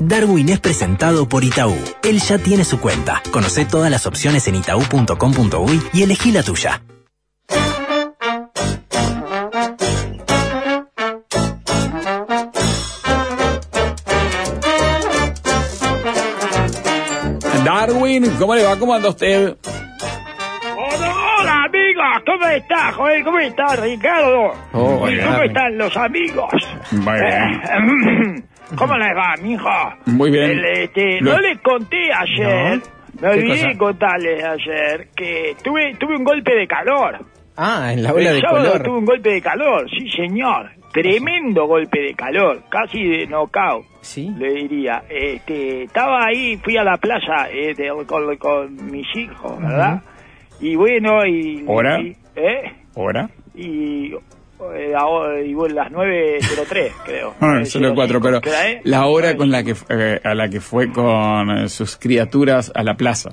Darwin es presentado por Itaú. Él ya tiene su cuenta. Conoce todas las opciones en itaú.com.uy y elegí la tuya. Darwin, ¿cómo le va? ¿Cómo anda usted? Hola, amigos, ¿cómo estás, Joel? ¿Cómo estás, Ricardo? Oh, ¿Y cómo están los amigos? Bien. Eh, ¿Cómo les va, mijo? Muy bien. El, este, Lo- no les conté ayer, me ¿Qué olvidé cosa? contarles ayer, que tuve, tuve un golpe de calor. Ah, en la ola El de sábado color. tuve un golpe de calor, sí, señor. Tremendo golpe de calor, casi de knockout. Sí. Le diría, este, estaba ahí, fui a la plaza eh, de- con, con mis hijos, ¿verdad? Y bueno, y... ¿Hora? y- ¿Eh? ¿Hora? Y... eh, y bueno, las 9.03, creo. Ah, solo cuatro, pero la hora con la 9:05. que eh, a la que fue con eh, sus criaturas a la plaza.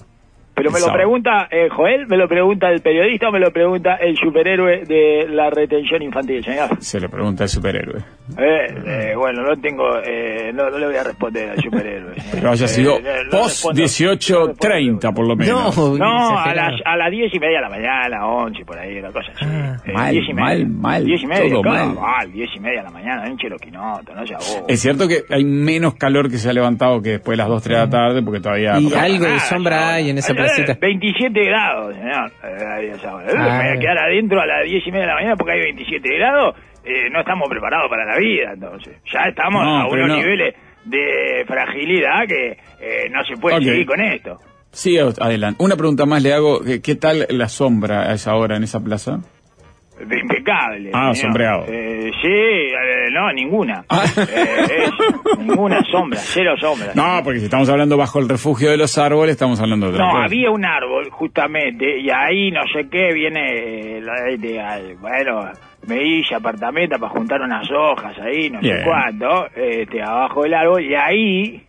Pero me el lo pregunta eh, Joel, me lo pregunta el periodista o me lo pregunta el superhéroe de la retención infantil, señor. Se le pregunta al superhéroe. Eh, eh, bueno, no tengo, eh, no, no le voy a responder al superhéroe. Pero haya Eh, sido no post respondo- no respondo. 18.30 por lo menos. No, No, a las, a las diez y media de la mañana, once, por ahí, una cosa así. Ah, Eh, mal, diez y media. mal, mal, Diez y media, todo mal. mal, diez y media de la mañana, hinche los quinotos, no sea bobo. Es cierto que hay menos calor que se ha levantado que después de las 2, 3 de la tarde, porque todavía... Y algo de sombra hay en esa hora. Eh, placita. 27 grados, señor. Ah. Me voy a quedar adentro a las 10 y media de la mañana porque hay 27 grados. Eh, no estamos preparados para la vida, entonces. Ya estamos No, a unos no. niveles de fragilidad que eh, no se puede Ok. seguir con esto. Sí, adelante. Una pregunta más le hago. ¿Qué, qué tal la sombra a esa hora en esa plaza? Impecable. Ah, señor. sombreado. Eh, sí, eh, no, ninguna. Ah. Eh, es ninguna sombra, cero sombra. No, porque si estamos hablando bajo el refugio de los árboles, estamos hablando de otra No, había un árbol, justamente, y ahí no sé qué viene, eh, de- bueno, me hice apartamento para juntar unas hojas ahí, no Bien. sé cuánto, este, abajo del árbol, y ahí,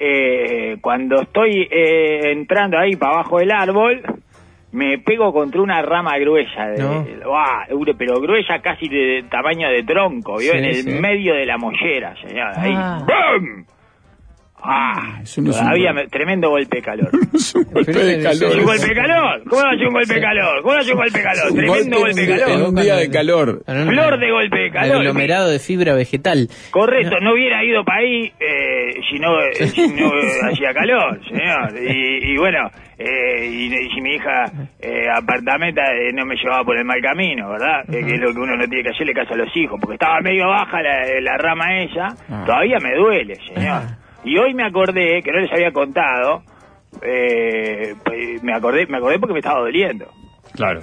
eh, cuando estoy eh, entrando ahí para abajo del árbol, me pego contra una rama gruesa, de, No. Pero gruesa casi de, tamaño de tronco, ¿vio? Sí, en el sí. medio de la mollera, señor, ahí, Ah. ¡bum! Ah, Eso no es un todavía golpe. me- tremendo golpe de calor. Es un golpe de es- calor. es ¿Un golpe de calor? ¿Cómo a ser un golpe de calor? ¿Cómo a ser un golpe de calor? Un Tremendo golpe golpe de calor. en un día de calor. Un- Flor de golpe de calor. Aglomerado de fibra vegetal. Correcto, no hubiera ido para ahí eh, si no, eh, si no hacía calor, señor. Y, y bueno, eh, y, y si mi hija eh, apartamenta eh, no me llevaba por el mal camino, ¿verdad? Eh, que es lo que uno no tiene que hacerle caso a los hijos, porque estaba medio baja la, la rama esa, Ah. todavía me duele, señor. Y hoy me acordé, que no les había contado, eh, pues, me acordé me acordé porque me estaba doliendo. Claro.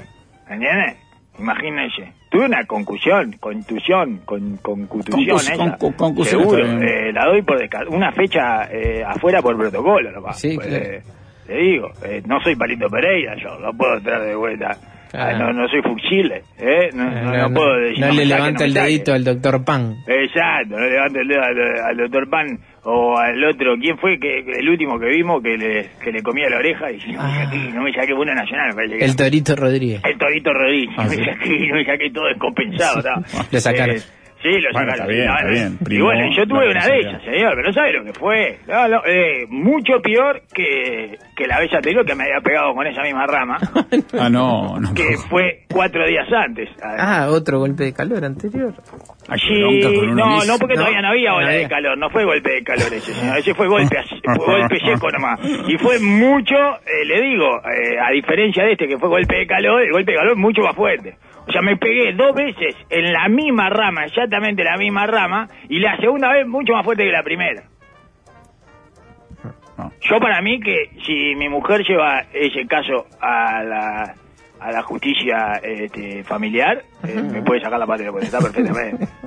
¿Entiendes? Imagínense. Tuve una concusión, contusión, con, concutusión Concus- esa. con- con- concusión Seguro. Eh, la doy por una fecha eh, afuera por protocolo, nomás. Sí, Pues, claro. eh, te digo, eh, no soy Palito Pereira yo, no puedo traer de vuelta. Claro. Ah, no, no soy fuchile, ¿eh? No, no, no no, puedo decir. no le levanta el dedito al doctor Pan. Exacto, no levanta el dedo al, al doctor Pan o al otro. ¿Quién fue que, el último que vimos que le, que le comía la oreja? Y no me Ah. saqué, no me saqué bueno nacional, me que El. Torito Rodríguez. El Torito Rodríguez, Ah, no me saqué, no me saqué todo descompensado. Sí. Lo sacaron. Eh, sí, lo Bueno, sacaron. está bien, No, está no. bien. Y bueno, yo tuve una de ellas, señor, pero no sabe lo que fue. No, no, eh, mucho peor que, que la vez anterior que me había pegado con esa misma rama, Ah, no, no. que fue cuatro días antes. Ah, otro golpe de calor anterior. Uno no, no, porque No, todavía no había no ola de calor, no fue golpe de calor ese, señor, ese fue golpe, fue golpe seco nomás. Y fue mucho, eh, le digo, eh, a diferencia de este que fue golpe de calor, el golpe de calor es mucho más fuerte. O sea, me pegué dos veces en la misma rama, exactamente la misma rama, y la segunda vez mucho más fuerte que la primera. No. Yo para mí que si mi mujer lleva ese caso a la, a la justicia este, familiar, eh, me puede sacar la patria porque está perfectamente.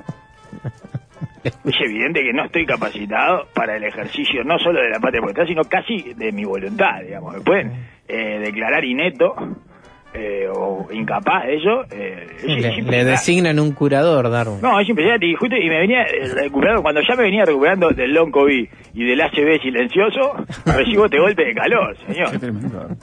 Es evidente que no estoy capacitado para el ejercicio no solo de la patria potestad, sino casi de mi voluntad, digamos. Me pueden eh, declarar inepto eh, o incapaz de eso, eh, es- es Le, designan un curador, Darwin. No, es impresionante. Y, justo, y me venía eh, recuperando, cuando ya me venía recuperando del long COVID y del ACB silencioso, recibo este golpe de calor, señor.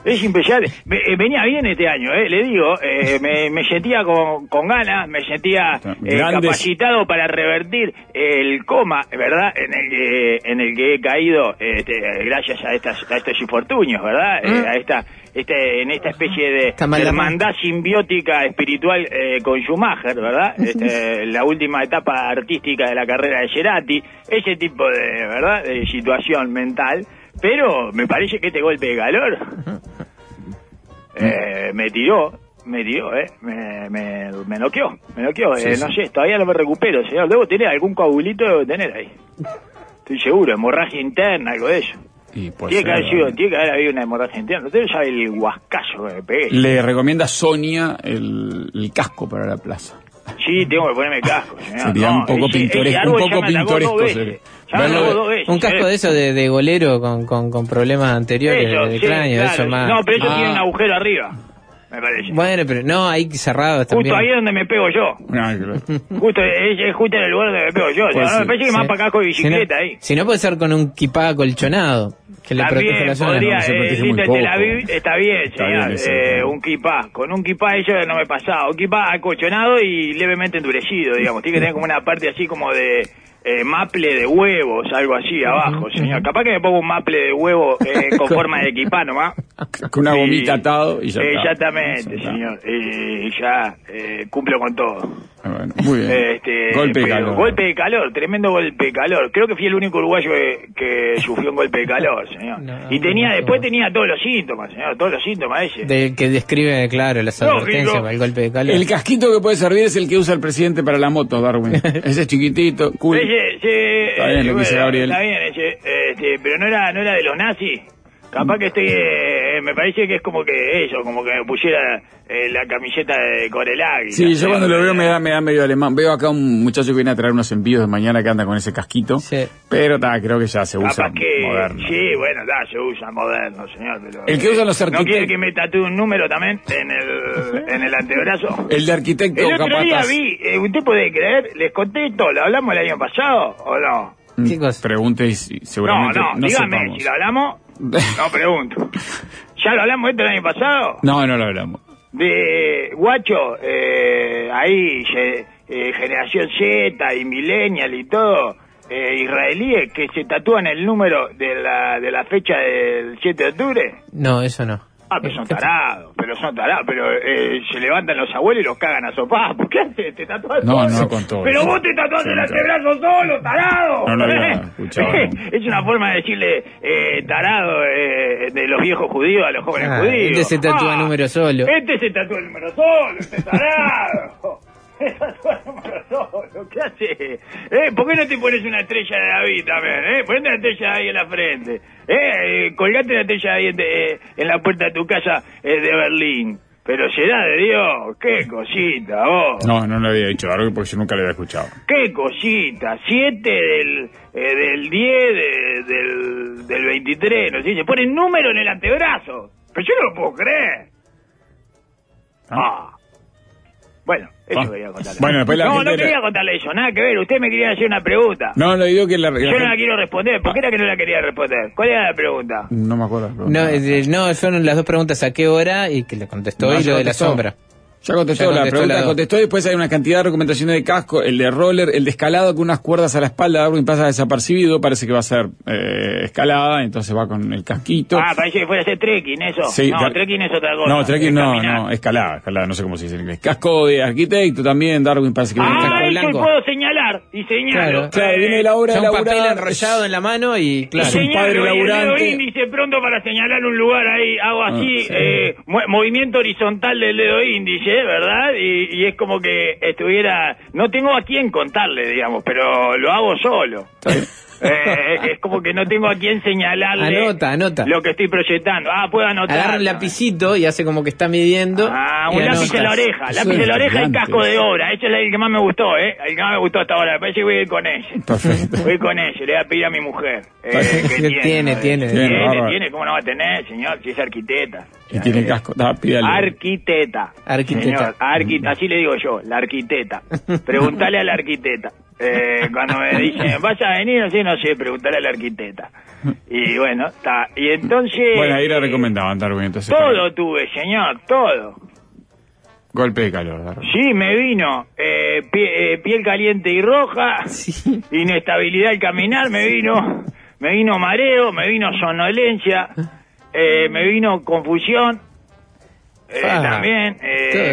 Es impresionante. Me- eh, venía bien este año, eh, le digo. eh, me, me sentía con, con ganas, me sentía eh, capacitado para revertir el coma, ¿verdad? En el que, en el que he caído este, gracias a, estas, a estos infortunios, ¿verdad? Eh, a esta, este, en esta especie de hermandad simbiótica espiritual eh, con Schumacher, ¿verdad? Este, la última etapa artística de la carrera de Cerati, ese tipo de, ¿verdad? De situación mental. Pero me parece que este golpe de calor eh, me tiró, me tiró, ¿eh? Me, me, me noqueó, me noqueó. Sí, eh, sí. No sé, todavía no me recupero, señor. Debo tener algún coagulito, debo tener ahí. Estoy seguro, hemorragia interna, algo de eso. Y puede tiene, que haber sido, tiene que haber habido una hemorragia interna. Usted sabe el guascazo que me pegué. Le recomienda Sonia el, el casco para la plaza. Sí, tengo que ponerme casco, señor. Sería un poco pintoresco, un poco pintoresco Un casco eh. de eso de, de golero con, con, con problemas anteriores Eso, de sí, cráneo, claro. eso más. No, pero eso Ah. tiene un agujero arriba, me parece. Bueno, pero no, ahí cerrado Justo también. ahí es donde me pego yo. Ah, claro. Justo, es, es justo en el lugar donde me pego yo. O sea, Pues no, me sí, parece que más para acá con Si no- bicicleta ahí. Si no puede ser con un kipá acolchonado, que le protege la zona. podría, no, eh, está bien, Está señor. bien eso, eh, un kipá. Con un kipá eso no me pasaba. Un kipá acolchonado y levemente endurecido, digamos. Tiene que tener como una parte así como de eh, maple de huevos, algo así abajo, señor. Capaz que me pongo un maple de huevo eh, con forma de kipá nomás. Con una gomita atado y ya eh, está. Exactamente, está. señor. Y ya eh, cumplo con todo. Ah, bueno, muy bien. Este, golpe de calor. Golpe de calor, tremendo golpe de calor. Creo que fui el único uruguayo que, que sufrió un golpe de calor, señor. No, y tenía, no. después tenía todos los síntomas, señor, todos los síntomas ese. De, que describe, claro, las advertencias para el golpe de calor. El casquito que puede servir es el que usa el presidente para la moto, Darwin. Ese chiquitito, cool. Ese, ese, Está bien lo que dice Gabriel. Está bien ese, este, pero no era, no era de los nazis. Capaz que estoy, eh, me parece que es como que eso, como que me pusiera eh, la camiseta de Corelagui. Sí, yo cuando lo veo me da, me da medio alemán. Veo acá un muchacho que viene a traer unos envíos de mañana que anda con ese casquito. Sí. Pero ta, creo que ya se usa Capaz que, moderno. sí, bueno, da, se usa moderno, señor. Pero, El que usan los ¿No arquitectos. quiere que me tatúe un número también en el, en el antebrazo? El de arquitecto El otro día vi, eh, ¿usted puede creer? ¿Les conté esto? ¿Lo hablamos el año pasado o no? Mm, ¿Qué cosa? Pregunte y si- No, seguramente no, no, dígame, sepamos. si lo hablamos, no pregunto. ¿Ya lo hablamos esto el año pasado? No, no lo hablamos. De Guacho, eh, ahí, ye- eh, generación Z y millennial y todo, eh, israelíes que se tatúan el número de la, de la fecha del 7 de octubre. No, eso no. Ah, pero son tarados, pero son tarados, pero eh, se levantan los abuelos y los cagan a sopa. ¿Por qué haces? ¿Te tatuas No, solo? no con todo Pero vos te tatuás Sí, el antebrazo solo, tarado. No lo había ¿Eh? escuchado. es una forma de decirle eh, tarado eh, de los viejos judíos a los jóvenes Ah, judíos. este se tatúa número solo. Este se tatúa el número solo, este tarado. ¿Qué hace? ¿Eh? ¿Por qué no te pones una estrella de David también? ¿Eh? Ponete una estrella David en la frente. ¿Eh? Eh, Colgate una estrella de David eh, en la puerta de tu casa de Berlín. Pero será de Dios, qué cosita, vos. No, no lo había dicho Darwin porque yo nunca lo había escuchado. Qué cosita, 7 del, eh, del 10 de- del, del 23, no sé, se pone número en el antebrazo. Pero yo no lo puedo creer. Ah. Bueno, eso Ah. quería contarle. Bueno, después la no, gente no quería contarle eso, nada que ver. Usted me quería hacer una pregunta. No, lo digo que la, la yo no la quiero responder. ¿Por qué era que no la quería responder? ¿Cuál era la pregunta? No me acuerdo. la pregunta. No, eh, no, fueron las dos preguntas a qué hora y que le contestó No, y lo de la sombra. Ya contestó, Ya la pregunta, la contestó y después hay una cantidad de recomendaciones de casco, el de roller, el de escalado con unas cuerdas a la espalda, Darwin pasa desapercibido, parece que va a ser eh, escalada, entonces va con el casquito. Ah, parece que fuera a hacer trekking, eso. Sí, no, dar- trekking es otra cosa. no, trekking no, caminar. no, escalada, escalada, no sé cómo se dice en inglés. Casco de arquitecto también, Darwin parece que viene Ah, casco blanco. puedo señalar. Y señalo. Claro. Claro, viene de la obra un papel enrollado en la mano y claro. Es un Señalo, padre y el laburante. dedo índice pronto para señalar un lugar ahí, hago así, Ah, sí. eh, movimiento horizontal del dedo índice, ¿verdad? Y, y es como que estuviera, no tengo a quién contarle, digamos, pero lo hago solo. Eh, es como que no tengo a quién señalarle Anota, anota. lo que estoy proyectando. Ah, puedo anotar. Agarra un lapicito y hace como que está midiendo. Ah, un lápiz en la oreja, lápiz en la oreja y casco de obra. Ese es el que más me gustó, ¿eh? El que más me gustó hasta ahora. Me parece que voy a ir con ese. Perfecto. Voy con ese, le voy a pedir a mi mujer. Eh, que Tiene, tiene, tiene. Tiene, Tiene, bárbaro. tiene, ¿cómo no va a tener, señor? Si es arquitecta. Y tiene casco. Da, pídale. Arquiteta. Arquiteta. Señor, arqui- así le digo yo, la arquiteta. Preguntale a la arquiteta. Eh, cuando me dicen, ¿vas a venir? Sé, no sé, preguntale a la arquiteta. Y bueno, está. Y entonces... Bueno, ahí le recomendaban entonces. Todo tuve, señor, todo. Golpe de calor, Darwin. Sí, me vino eh, pie- eh, piel caliente y roja, Sí. inestabilidad al caminar, me vino, me vino mareo, me vino somnolencia, eh, me vino confusión, eh, Ah, también,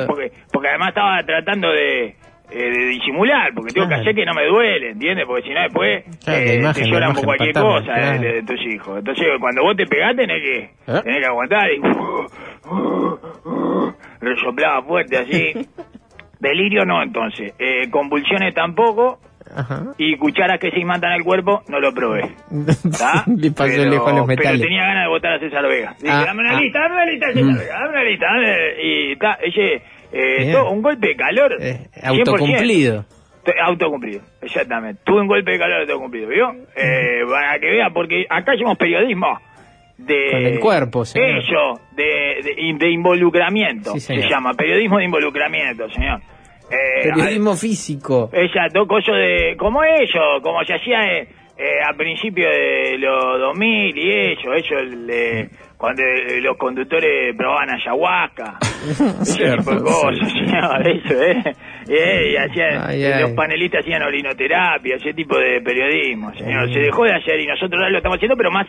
porque, porque además estaba tratando de, eh, de disimular, porque tengo Claro. que hacer que no me duele, ¿entiendes? Porque si no después Claro, la eh, imagen, te lloran por cualquier cosa de- claro. de, de tus hijos. Entonces cuando vos te pegás tenés que, ¿Eh? tenés que aguantar y resoplaba fuerte así. Delirio no, entonces. Eh, convulsiones tampoco. Ajá. Y cucharas que se imantan al cuerpo, no lo probé. ¿Está? Pero, pero tenía ganas de votar a César Vega. Dije, Ah, dame una ah. lista, dame una lista César Vega, dame una lista. dame- Y está, ese, eh, todo, un golpe de calor. Eh, 100%. autocumplido. Autocumplido, exactamente. Tuve un golpe de calor autocumplido, ¿vio? Eh, para que vea, porque acá hacemos periodismo de... Con el cuerpo, señor. De, de, de involucramiento, Sí, se llama, periodismo de involucramiento, señor. Eh, Periodismo físico. Exacto, coso de... Como eso, como se hacía eh, a principios de los 2000 y eso, eso, el de- cuando eh, los conductores probaban ayahuasca, Cierto, tipo de cosas, sí. señor, eso, ¿eh? Eh, y hacían, Ay, ay. los panelistas hacían orinoterapia, ese tipo de periodismo, señor. Se dejó de hacer y nosotros lo estamos haciendo, pero más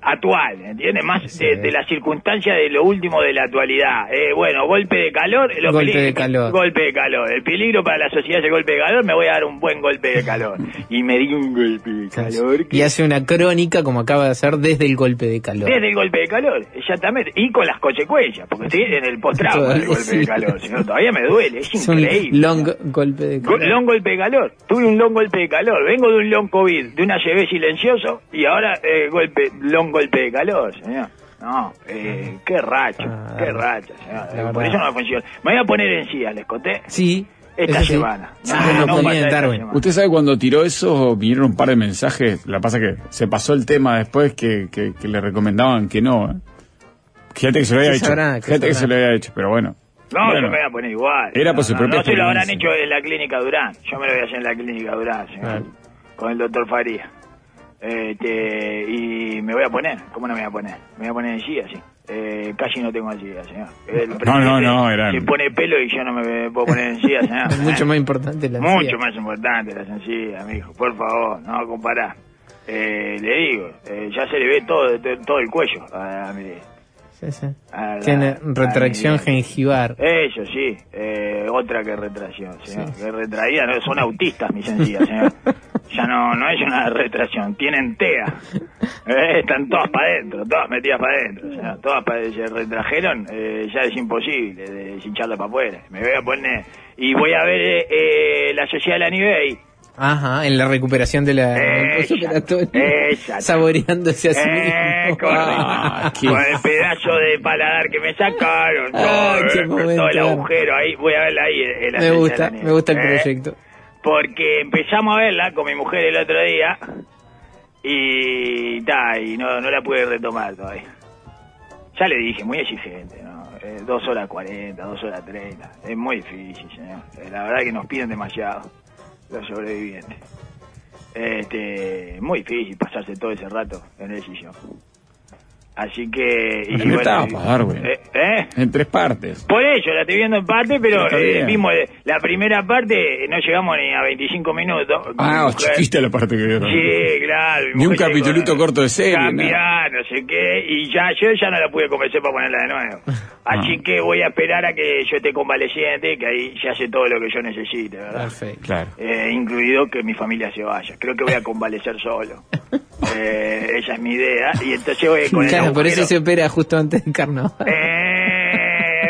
actual, ¿entiendes? Más Sí. de, de la circunstancia de lo último de la actualidad. Eh, bueno, golpe de calor. los Golpe de calor. Golpe de calor. El peligro para la sociedad es el golpe de calor, me voy a dar un buen golpe de calor. Y me di un golpe de calor. que- Y hace una crónica como acaba de hacer desde el golpe de calor. Desde el golpe de calor, exactamente. Y con las consecuencias, porque estoy en el post-trauma del golpe de calor. señor. Todavía me duele, es, increíble. long golpe de calor. Long golpe de calor. Tuve un long golpe de calor. Vengo de un long COVID, de una ACV silencioso y ahora eh, golpe, long golpe de calor, señor. No, eh, qué racha, Ah, qué racha, señor. la Por eso no funciona. Me voy a poner en sía, les conté. Sí. Esta sí. semana. Siempre Ah, no en esta semana. Usted sabe cuando tiró eso, vinieron un par de mensajes. La pasa que se pasó el tema después que, que, que le recomendaban que no. ¿eh? Fíjate que se lo había ¿Qué hecho. sabrá? ¿Qué Fíjate que se lo había hecho, pero bueno. No, Bueno, yo me voy a poner igual. Era no, por su no, propia No se lo habrán hecho en la clínica Durán. Yo me lo voy a hacer en la clínica Durán, señor. Con el doctor Faría. Este, y me voy a poner. ¿Cómo no me voy a poner? Me voy a poner en silla, sí. Eh, casi no tengo silla, señor. El No, no, no, eran- Se pone pelo y yo no me puedo poner en silla, señor. Es mucho más importante la Mucho más importante la sencilla, mijo. Por favor, no comparar. Eh, le digo, eh, ya se le ve todo, todo, todo el cuello a, a mi- Sí, sí. la- Tiene retracción gengivar. Eso sí, eh, otra que retracción, señor. Que retraída, no, son autistas mis sencillas, señor. Ya no, no es una retracción, tienen TEA. Eh, están todas para adentro, todas metidas para adentro. señor. Todas pa- se retrajeron, eh, ya es imposible de hincharla para afuera. Me voy a poner, y voy a ver eh, eh, la sociedad de la nieve Ajá, en la recuperación de la exacto. Saboreándose a sí Eh, mismo. Ah, Con el pedazo de paladar que me sacaron, Ay, todo, eh, todo el agujero ahí, voy a verla ahí. en la Me gusta, me gusta el Eh, proyecto. Porque empezamos a verla con mi mujer el otro día y, ta, y no, no la pude retomar todavía. Ya le dije, muy exigente, ¿no? Eh, dos horas cuarenta, dos horas treinta. Es muy difícil, señor. Eh, la verdad que nos piden demasiado los sobrevivientes. Este, muy difícil pasarse todo ese rato en el sillón. Así que... ¿En qué etapa, Darwin? eh, ¿eh? En tres partes. Por eso, la estoy viendo en parte, pero eh, vimos la primera parte, no llegamos ni a 25 minutos. Ah, mujer. chiquita la parte que vieron. Sí, claro. Ni un capitulito corto de serie, Cambiar, no sé qué, y ya yo ya no la pude convencer para ponerla de nuevo. Así Ah. que voy a esperar a que yo esté convaleciente, que ahí ya hace todo lo que yo necesite, ¿verdad? Perfecto. Claro. Eh, incluido que mi familia se vaya. Creo que voy a convalecer solo. Eh, esa es mi idea. Y entonces voy con el Por eso se opera justo antes del carnaval.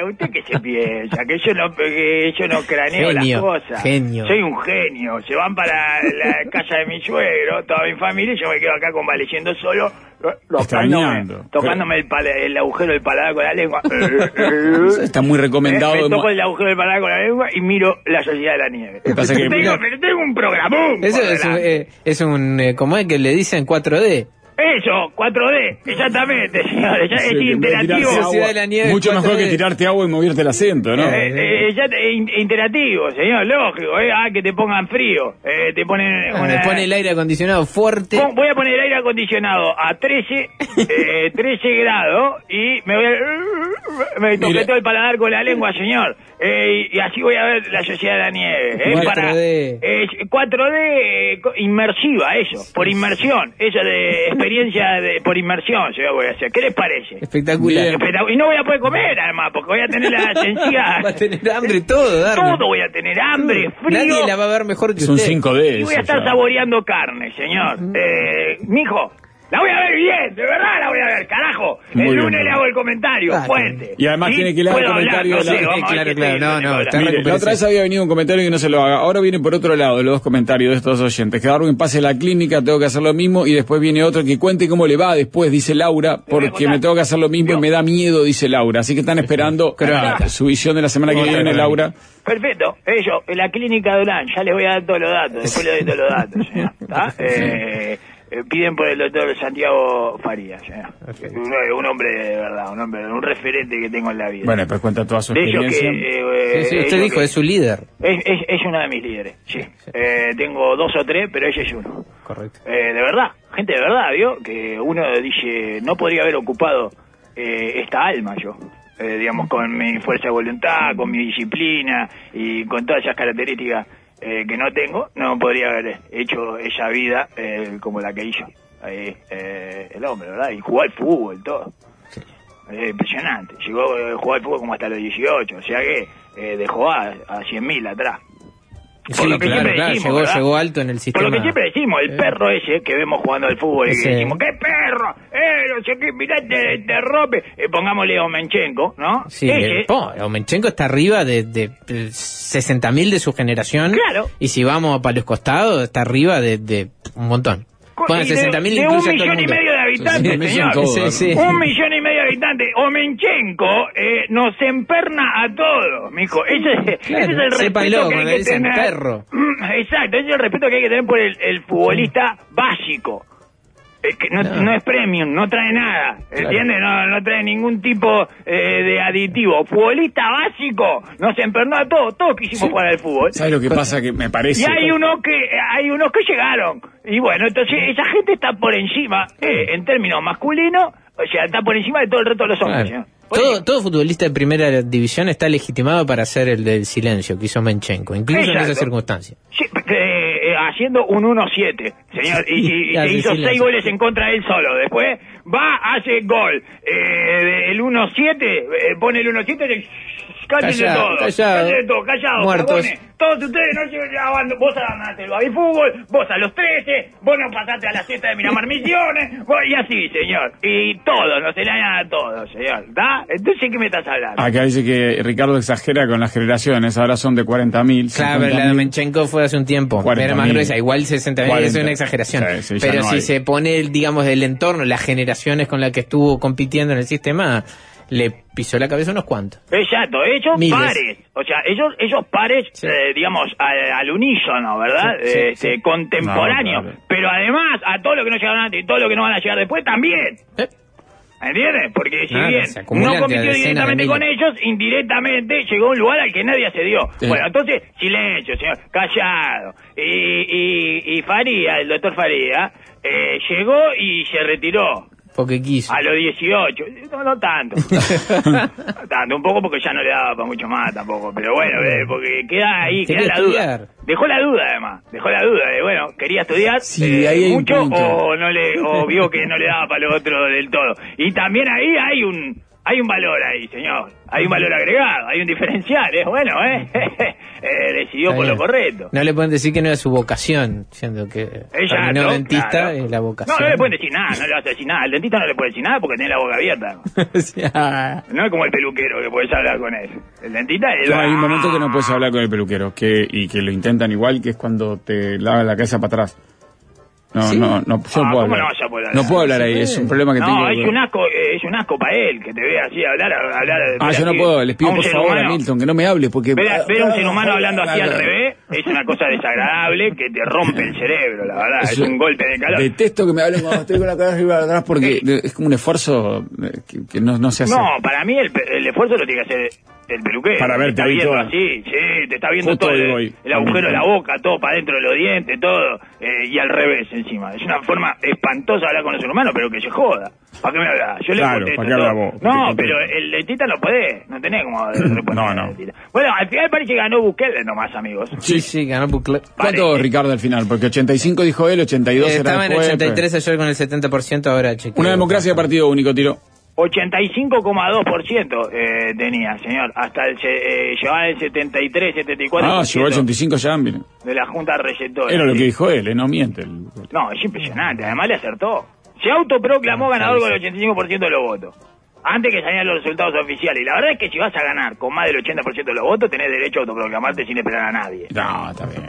Eh, ¿Usted qué se piensa? Que yo no, que yo no craneo Genio, las cosas. genio. Soy un genio. Se van para la casa de mi suegro, toda mi familia, y yo me quedo acá convaleciendo solo, tocándome, tocándome el, pala- el agujero del paladar con la lengua. Está muy recomendado. Eh, me toco el agujero del paladar con la lengua y miro la sociedad de la nieve. que pasa que- tengo, pero tengo un programón. Eso es un, eh, es un eh, ¿cómo es que le dicen 4D? Eso, 4D, exactamente, señores. Ya es Sí, interactivo. Mucho mejor 4D. que tirarte agua y moverte el asiento, ¿no? Eh, eh, ya te- in- interactivo, señor, lógico, eh, ah, que te pongan frío, eh, te ponen Ah, una- Le pone el aire acondicionado fuerte. Pon- Voy a poner el aire acondicionado a 13, eh, 13 grados y me voy a... Me toqué todo el paladar con la lengua, señor. Eh, y, y así voy a ver la sociedad de la nieve. Eh, 4D. para, eh, 4D eh, co- inmersiva, eso, por inmersión. Eso de experiencia de, por inmersión, se voy a hacer. ¿Qué les parece? Espectacular. Espectac- Y no voy a poder comer, además, porque voy a tener la encías... Va a tener hambre todo, Darwin. Todo voy a tener hambre, frío. Nadie la va a ver mejor que Es un usted. 5D. Y voy a estar ya. saboreando carne, señor. Eh, mijo, la voy a ver bien, de verdad la voy a ver, carajo. Muy el lunes le hago el comentario, Ah, fuerte. Y además ¿Sí? tiene que leer el comentario no de la- a ver Claro, claro, no, no, está Mire, la otra vez había venido un comentario y no se lo haga. Ahora viene por otro lado, los dos comentarios de estos oyentes. Que Darwin pase la clínica, tengo que hacer lo mismo. Y después viene otro que cuente cómo le va después, dice Laura, porque me tengo que hacer lo mismo y me da miedo, dice Laura. Así que están esperando su visión de la semana que viene. Laura. Perfecto, ellos, en la clínica de Durán, ya les voy a dar todos los datos, después le doy todos los datos. ¿Está? Eh, eh, piden por el doctor Santiago Farías, señor. Un, un hombre de verdad, un hombre, un referente que tengo en la vida. Bueno, después cuenta toda su de ellos que... experiencia. eh, Sí, sí, usted dijo, que- es su líder. Es, es, es uno de mis líderes, sí. Eh, tengo dos o tres, pero ella es uno. Correcto. Eh, de verdad, gente de verdad, ¿vio? Que uno dice, no podría haber ocupado eh, esta alma yo. Eh, digamos, con mi fuerza de voluntad, con mi disciplina y con todas esas características eh, que no tengo, no podría haber hecho esa vida eh, como la que hizo ahí, eh, el hombre, ¿verdad? Y jugó al fútbol, todo. Eh, impresionante. Llegó a jugar al fútbol como hasta los 18, o sea que eh, dejó a, a 100.000 atrás. Por Sí, lo que claro, siempre claro, decimos, llegó, llegó alto en el Por sistema. lo que siempre decimos, el Eh. perro ese que vemos jugando al fútbol y que decimos, ¡qué perro! ¡Eh, no sé qué! Mirá, te, te rompe. Eh, pongámosle a Omenchenko, ¿no? Sí, Ese, el- po, Omenchenko está arriba de, de, 60.000 de su generación. Claro. Y si vamos para los costados, está arriba de, de un montón. Bueno, y de- 60.000 de un millón y medio de habitantes, señor. Sí, sí. Un millón y medio habitantes. Omenchenko eh, nos emperna a todos, mijo. Ese, ese es el respeto que hay que tener. perro. Exacto, ese es el respeto que hay que tener por el, el futbolista básico. Eh, que no, No. no es premium, no trae nada, ¿entiendes? No, no trae ningún tipo eh, de aditivo. Futbolista básico, nos empernó a todos, todos quisimos jugar al fútbol. ¿Sabes lo que pasa? Que me parece. Y hay unos que hay unos que llegaron. Y bueno, entonces esa gente está por encima, eh, en términos masculinos, o sea, está por encima de todo el resto de los hombres. Claro. Todo, todo futbolista de primera división está legitimado para hacer el del silencio que hizo Menchenko, incluso en Exacto. esas circunstancias. Sí, eh, haciendo un 1-7, señor, y, y- y sí, hizo sí, seis lo- goles en contra de él solo. Después va, hace gol. Eh, el 1-7, eh, pone el 1-7, de- cállense Callado, todos. callado. Cállense todos, callados, Muertos. Todos ustedes no se abandonan. Vos abandonaste el baby fútbol, vos a los 13, vos no pasaste a la siesta de Miramar Misiones, vos- y así, señor. Y todos, no se le dan a todos, señor. ¿Da? Entonces, ¿qué me estás hablando? Acá dice que Ricardo exagera con las generaciones, ahora son de 40.000. Claro, pero la de Menchenko fue hace un tiempo. 40.000. Era más gruesa. Igual 60.000 es 40. una exageración. Sí, sí, ya pero no si hay. se pone, el, digamos, el entorno, las generaciones con las que estuvo compitiendo en el sistema, le pisó la cabeza unos cuantos. Exacto, ellos Miles. pares, o sea, ellos ellos pares, Sí. eh, digamos, al, al unísono, ¿verdad? Sí, sí, este, sí. Contemporáneo, No, claro. pero además a todos los que no llegaron antes y todos los que no van a llegar después también. Eh, ¿Entiendes? Porque si Claro, bien no compitió directamente con ellos, indirectamente llegó a un lugar al que nadie accedió. Sí. Bueno, entonces, silencio, señor, callado. Y, y, y Faría, el doctor Faría, eh, llegó y se retiró. Porque quiso. A los 18, no, no tanto. No tanto, un poco porque ya no le daba para mucho más tampoco. Pero bueno, eh, porque queda ahí, queda la duda. Dejó la duda además, dejó la duda de, bueno, quería estudiar Sí, eh, ahí mucho o no le o vio que no le daba para lo otro del todo. Y también ahí hay un hay un valor ahí, señor. Hay un valor agregado, hay un diferencial. Es bueno, ¿eh? eh decidió Está por lo correcto. No le pueden decir que no es su vocación, siendo que Ella, ¿no? dentista Claro. es la No, vocación. no le pueden decir nada, no le vas a decir nada. Al dentista no le puede decir nada porque tiene la boca abierta. O sea, No es como el peluquero que puedes hablar con él. El dentista es... No, hay un momento que no puedes hablar con el peluquero que y que lo intentan igual, que es cuando te lava la cabeza para atrás. No, ¿Sí? no, no, yo Ah, no puedo ¿cómo hablar. no a poder No hablar? puedo hablar ahí, es un problema que tengo. No, es un asco, es un asco para él que te vea así hablar, hablar. Ah, yo no puedo, les pido por favor a. Milton que no me hable porque... Ver a, ver a un ser humano hablando así al revés es una cosa desagradable que te rompe el cerebro, la verdad. Es un golpe de calor. Detesto que me hablen cuando estoy con la cabeza arriba atrás porque es como un esfuerzo eh, que, que no, no se hace. No, para mí el, el esfuerzo lo tiene que hacer el peluquero. Para Te verte ahí viendo toda. así, sí, te está viendo Justo todo el, el agujero de la boca, todo para adentro de los dientes, todo, eh, y al revés encima. Es una forma espantosa de hablar con el ser humano, pero que se joda. ¿Para qué me hablas? Yo le Claro, contesto ¿para qué vos? No, pero el dentista no puede, no tenés como No, no. Bueno, al final parece que ganó Bukele nomás, amigos. sí, sí, ganó Bucle. ¿Cuánto Vale. Ricardo al final? Porque 85 dijo él, 82 Eh, era estaba en después, 83 ayer con el 70%, ahora chequeo. Una democracia de partido único, tiro. 85,2% eh, tenía, señor. Hasta el, eh, llevaba el 73, 74% Ah, llegó al 85 ya, mire. de la Junta Receptora. Era lo que dijo él, eh, no miente. el- No, es impresionante. Además le acertó. Se autoproclamó Ah, ganador con el 85% de los votos. Antes que salieran los resultados oficiales. Y la verdad es que si vas a ganar con más del 80% de los votos, tenés derecho a autoproclamarte sin esperar a nadie. No, está bien.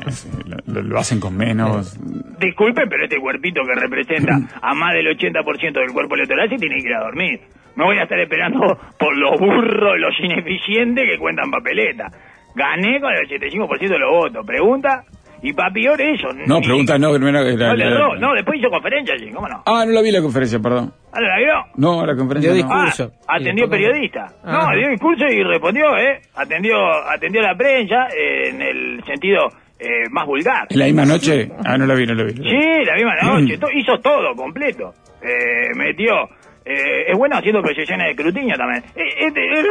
lo hacen con menos. Disculpen, pero este cuerpito que representa a más del 80% del cuerpo electoral se tiene que ir a dormir. No voy a estar esperando por los burros, los ineficientes que cuentan papeleta. Gané con el 85% de los votos. Pregunta, y para peor eso. No, ni- pregunta no, que no era. era- No, le era- erró. no, después hizo conferencia allí, ¿cómo no? Ah, no la vi la conferencia, perdón. ¿Ah, no la vio? No, la conferencia. Dio no. Ah, Discurso. atendió periodista. No, Ajá. dio discurso y respondió, ¿eh? Atendió, atendió la prensa eh, en el sentido eh, más vulgar. ¿En la misma noche? Ah, no la vi, no la vi. Sí, la misma noche, hizo todo completo. Eh, metió. Eh, es bueno haciendo proyecciones de escrutinio también. Eh, es, es- es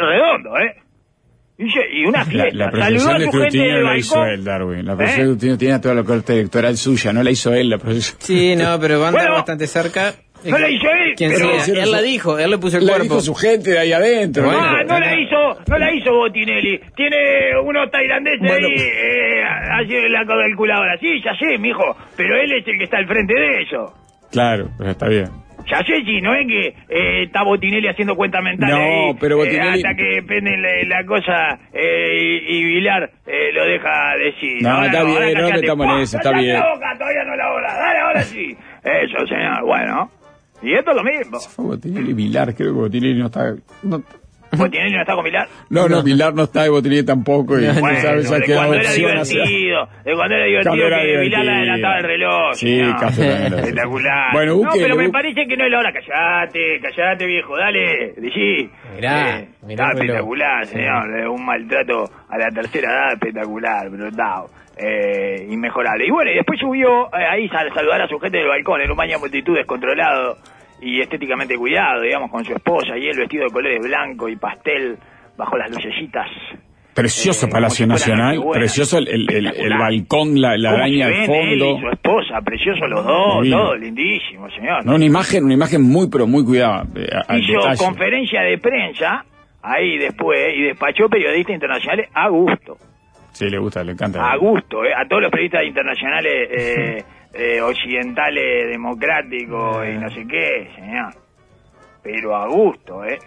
redondo, ¿eh? Y, una La, fiesta. la Saludó procesión de del la hizo él, Darwin. La ¿Eh? procesión de escrutinio tenía toda la corte electoral suya, no la hizo él la procesión. Sí, no, pero va a andar Bueno. bastante cerca. No la hizo él, ¿Quién pero- sea? Él la dijo, él le puso el La cuerpo. dijo su gente de ahí adentro. Bueno, Ah, no la hizo, no la hizo Botinelli. Tiene unos tailandeses Bueno. ahí, eh, así en la calculadora. Sí, ya sé, mijo, pero él es el que está al frente de eso. Claro, pero está bien. Ya sé, sí, no es que eh, está Botinelli haciendo cuenta mental No, ahí, pero eh, Botinelli- hasta que prende la, la cosa eh, y, y Vilar eh, lo deja decir. No, Ahora está bien, ahora no callate. metamos en eso, está ¡Callate bien. la boca, todavía no la hora. Dale, ahora sí. Eso, señor, bueno. Y esto es lo mismo. Fue Botinelli Vilar, creo que Botinelli no está. No, Botinelli no está con Vilar. no, no, Vilar no está y Botinelli tampoco. Y Bueno, no sabes, de cuando era divertido, de cuando era divertido Cuando era que divertido. adelantaba el reloj. Sí, señor. casi. Espectacular. Bueno, no, Bukele, pero me parece que no es la hora. Callate, callate, viejo, dale, decí. Mirá, Eh, mirá está espectacular, señor. eh, Un maltrato a la tercera edad espectacular, brutal. Eh, inmejorable. Y bueno, y después subió eh, ahí a saludar a su gente del balcón en un baño multitud descontrolado y estéticamente cuidado, digamos, con su esposa y él vestido de colores blanco y pastel bajo las lucecitas Precioso Eh, Palacio Nacional, precioso el, el, el- balcón, la, la ¿Cómo araña al él y su fondo. esposa, preciosos los dos, Divino. todo lindísimo, señor. No, una imagen, una imagen muy, pero muy cuidada. eh, a- Hizo detalle. conferencia de prensa ahí después y despachó periodistas internacionales a gusto, Sí, le gusta, le encanta. a gusto, eh, a todos los periodistas internacionales eh, eh, occidentales, democráticos y no sé qué, señor. Pero a gusto, ¿eh?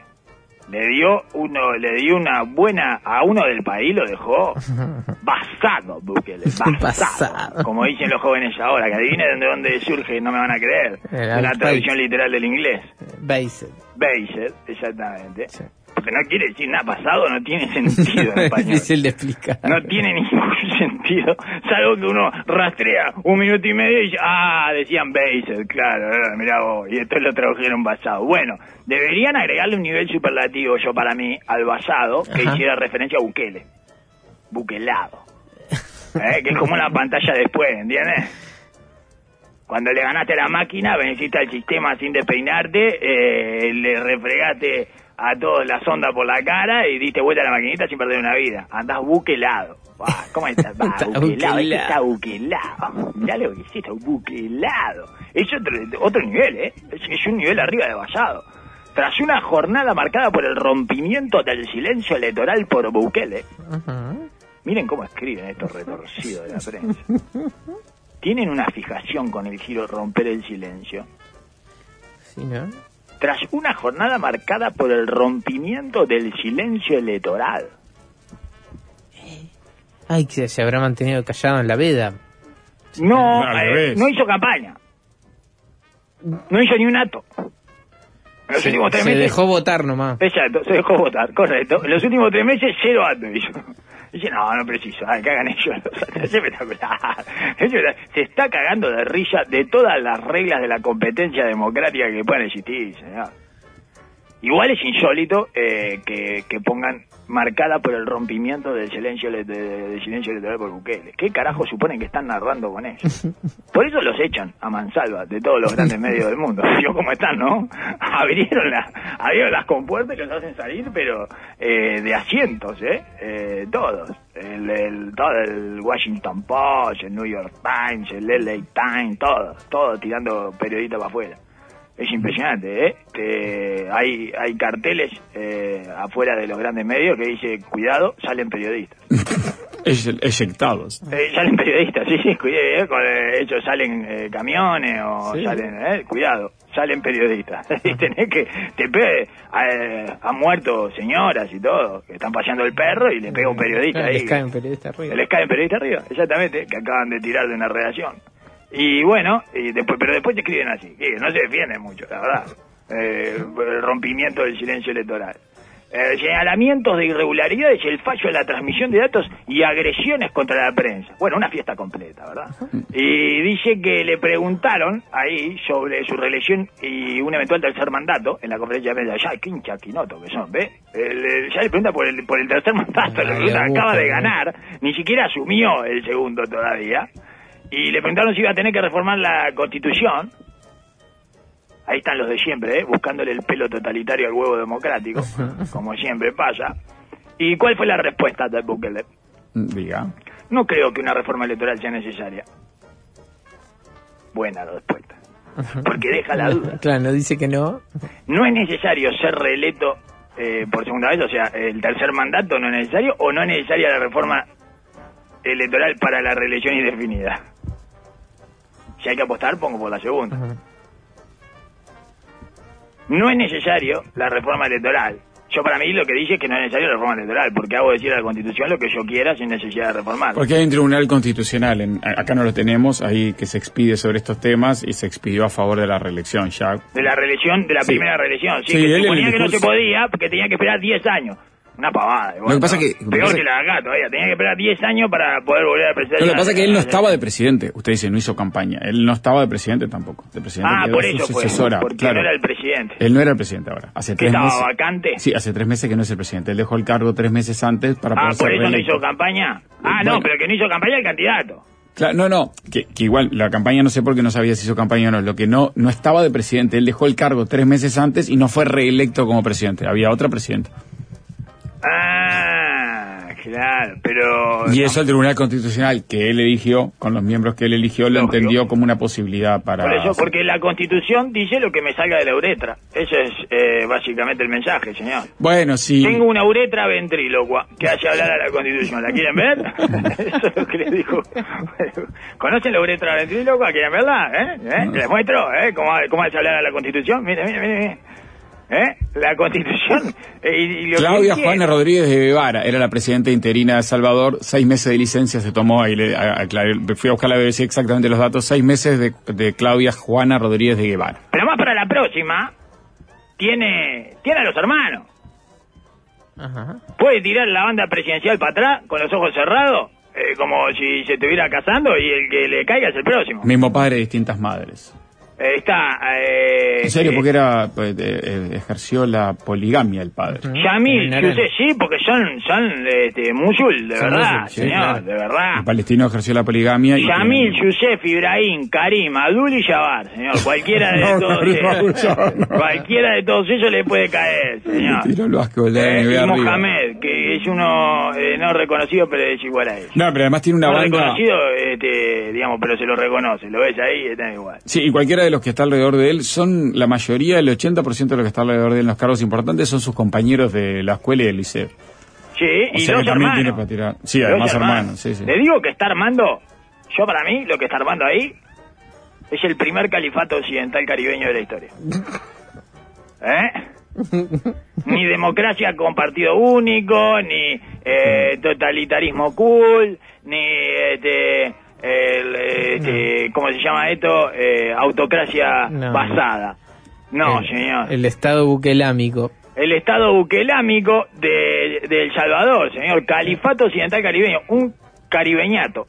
Le dio uno, le dio una buena a uno del país, lo dejó basado, Bukele, basado. Como dicen los jóvenes ahora, que adivinen de dónde surge, no me van a creer. De la traducción literal del inglés. Based. Based, exactamente. Sí. Porque no quiere decir nada pasado, no tiene sentido en es difícil de explicar. No tiene ningún sentido, salvo que uno rastrea un minuto y medio y dice, ah, decían based, claro, eh, mirá vos, y esto lo tradujeron basado. Bueno, deberían agregarle un nivel superlativo, yo para mí, al basado, que Ajá. hiciera referencia a Bukele. Buquelado. Eh, Que es como una pantalla después, ¿entiendes? Cuando le ganaste a la máquina, venciste al sistema sin despeinarte, eh, le refregaste a todos la sonda por la cara y diste vuelta a la maquinita sin perder una vida. Andás buquelado. Buah, ¿Cómo estás? Va, Está buquelado, este está buquelado. Mirá lo que hiciste, buquelado. Es otro, otro nivel, ¿eh? Es, es un nivel arriba de basado. Tras una jornada marcada por el rompimiento del silencio electoral por Bukele, miren cómo escriben estos retorcidos de la prensa. Tienen una fijación con el giro romper el silencio. Sí, ¿no? Tras una jornada marcada por el rompimiento del silencio electoral. Ay, que se habrá mantenido callado en la veda. No, eh, no hizo campaña. No hizo ni un acto. En los Se, últimos tres se meses. dejó votar nomás. Exacto, se dejó votar, correcto. En los últimos tres meses, cero actos hizo. Dice, no, no preciso, ay, que hagan ellos. Es espectacular. Se está cagando de risa de todas las reglas de la competencia democrática que puedan existir, señor. Igual es insólito eh, que, que pongan marcada por el rompimiento del silencio, de- de- del silencio electoral por Bukele. ¿Qué carajo suponen que están narrando con ellos? Por eso los echan a mansalva de todos los grandes medios del mundo. Yo como están, ¿no? Abrieron, la, abrieron las compuertas y los hacen salir, pero eh, de asientos, ¿eh? eh todos. El, el, todo el Washington Post, el New York Times, el LA Times, todo, todo tirando periodistas para afuera. Es impresionante, ¿eh? Que hay, hay carteles eh, afuera de los grandes medios que dice, cuidado, salen periodistas. Ey- Eyectados. Eh, salen periodistas, sí, sí, cuidado, eh, con, eh, ellos salen eh, camiones o Sí. salen, eh, cuidado, salen periodistas. Y tenés que, te pe- eh, han muerto señoras y todo, que están paseando el perro y le pega un periodista ahí. Les cae un periodista arriba. Les cae un periodista arriba, exactamente, que acaban de tirar de una redacción. Y bueno, y después, pero después te escriben así, que no se defienden mucho, la verdad. Eh, el rompimiento del silencio electoral. Eh, señalamientos de irregularidades, el fallo en la transmisión de datos y agresiones contra la prensa. Bueno, una fiesta completa, ¿verdad? Y dice que le preguntaron ahí sobre su reelección y un eventual tercer mandato en la conferencia de prensa. Ya, qué hinchaquinoto que son, ¿ve? El- el- ya le pregunta por el, por el tercer mandato, le Ay, pregunta, Augusto, acaba de ganar, ni siquiera asumió el segundo todavía. Y le preguntaron si iba a tener que reformar la constitución. Ahí están los de siempre, ¿eh? buscándole el pelo totalitario al huevo democrático, como siempre pasa. ¿Y cuál fue la respuesta de Bukele? Diga. No creo que una reforma electoral sea necesaria. Buena la respuesta. Porque deja la duda. Claro, no dice que no. No es necesario ser reelecto eh, por segunda vez, o sea, el tercer mandato no es necesario, o no es necesaria la reforma electoral para la reelección indefinida. Si hay que apostar, pongo por la segunda. No es necesario la reforma electoral. Yo para mí lo que dice es que no es necesario la reforma electoral, porque hago decir a la Constitución lo que yo quiera sin necesidad de reformar. Porque hay un tribunal constitucional, en- acá no lo tenemos, ahí que se expide sobre estos temas y se expidió a favor de la reelección ya. De la reelección, de la Sí. primera reelección. Sí, Sí, que él suponía que no se podía porque tenía que esperar 10 años. Una pavada. Lo que pasa que- lo que Peor pasa- que la de acá todavía. Tenía que esperar 10 años para poder volver a presentar. Lo que pasa es que él no estaba de presidente, usted dice, no hizo campaña, él no estaba de presidente tampoco, de presidente Ah, por su eso fue. sucesora, Porque claro. no era el presidente. Él no era el presidente ahora, hace ¿Que tres estaba meses. vacante? Sí, hace tres meses que no es el presidente, él dejó el cargo tres meses antes para Ah, poder por eso no hizo campaña. Ah, Bueno. no, pero que no hizo campaña el candidato. Claro, no, no, que, que igual la campaña no sé por qué no sabía si hizo campaña o no. Lo que no, no estaba de presidente, él dejó el cargo tres meses antes y no fue reelecto como presidente. Había otra presidenta. Ah, claro, pero... Y eso el Tribunal Constitucional que él eligió, con los miembros que él eligió, lo Lógico. entendió como una posibilidad para. Por eso, porque la Constitución dice lo que me salga de la uretra. Eso es eh, básicamente el mensaje, señor. Bueno, sí. Tengo una uretra ventrílocua que hace hablar a la Constitución. ¿La quieren ver? Eso es lo que le dijo. ¿Conocen la uretra ventrílocua? ¿Quieren verla? ¿Eh? ¿Eh? ¿Les muestro? ¿Eh? ¿Cómo, ¿Cómo hace hablar a la Constitución? Mire, mire, mire. mire. ¿Eh? La Constitución. Eh, y- y lo que Claudia Juana Rodríguez de Guevara era la presidenta interina de Salvador. Seis meses de licencia se tomó ahí. Le, a- a- fui a buscar la BBC exactamente los datos. Seis meses de, de Claudia Juana Rodríguez de Guevara. Pero más para la próxima, tiene, tiene a los hermanos. Ajá. Puede tirar la banda presidencial para atrás con los ojos cerrados, eh, como si se estuviera casando y el que le caiga es el próximo. Mismo padre, distintas madres. Eh, está... Eh, En serio, eh, porque era pues, eh, ejerció la poligamia el padre. Yamil, No que usted sí, porque son, son este, musul, de Son verdad, musul, sí, señor, claro. de verdad. El palestino ejerció la poligamia. Yamil, que- Yusef, Ibrahim, Karim, Abdul y Jabbar, señor. Cualquiera de No, todos ellos. No. Cualquiera de todos ellos le puede caer, señor. Eh, y arriba. Mohamed, que es uno eh, no reconocido, pero es igual a él. No, pero además tiene una no banda. reconocido, este, digamos, pero se lo reconoce. Lo ves ahí y está igual. Sí, y cualquiera de los que está alrededor de él son la mayoría, el 80% de los que está alrededor de él en los cargos importantes son sus compañeros de la escuela y del liceo. Sí, O y sea dos que también hermanos. tiene para tirar. Sí, Dos además hermanos, sí, sí. Le digo que está armando, yo para mí, lo que está armando ahí es el primer califato occidental caribeño de la historia. ¿Eh? Ni democracia con partido único, ni eh, totalitarismo cool, ni este, el, este, ¿cómo se llama esto? Eh, autocracia No. basada. No, el, señor. El estado buquelámico. El estado buquelámico de, de El Salvador, señor. Califato Occidental Caribeño. Un caribeñato.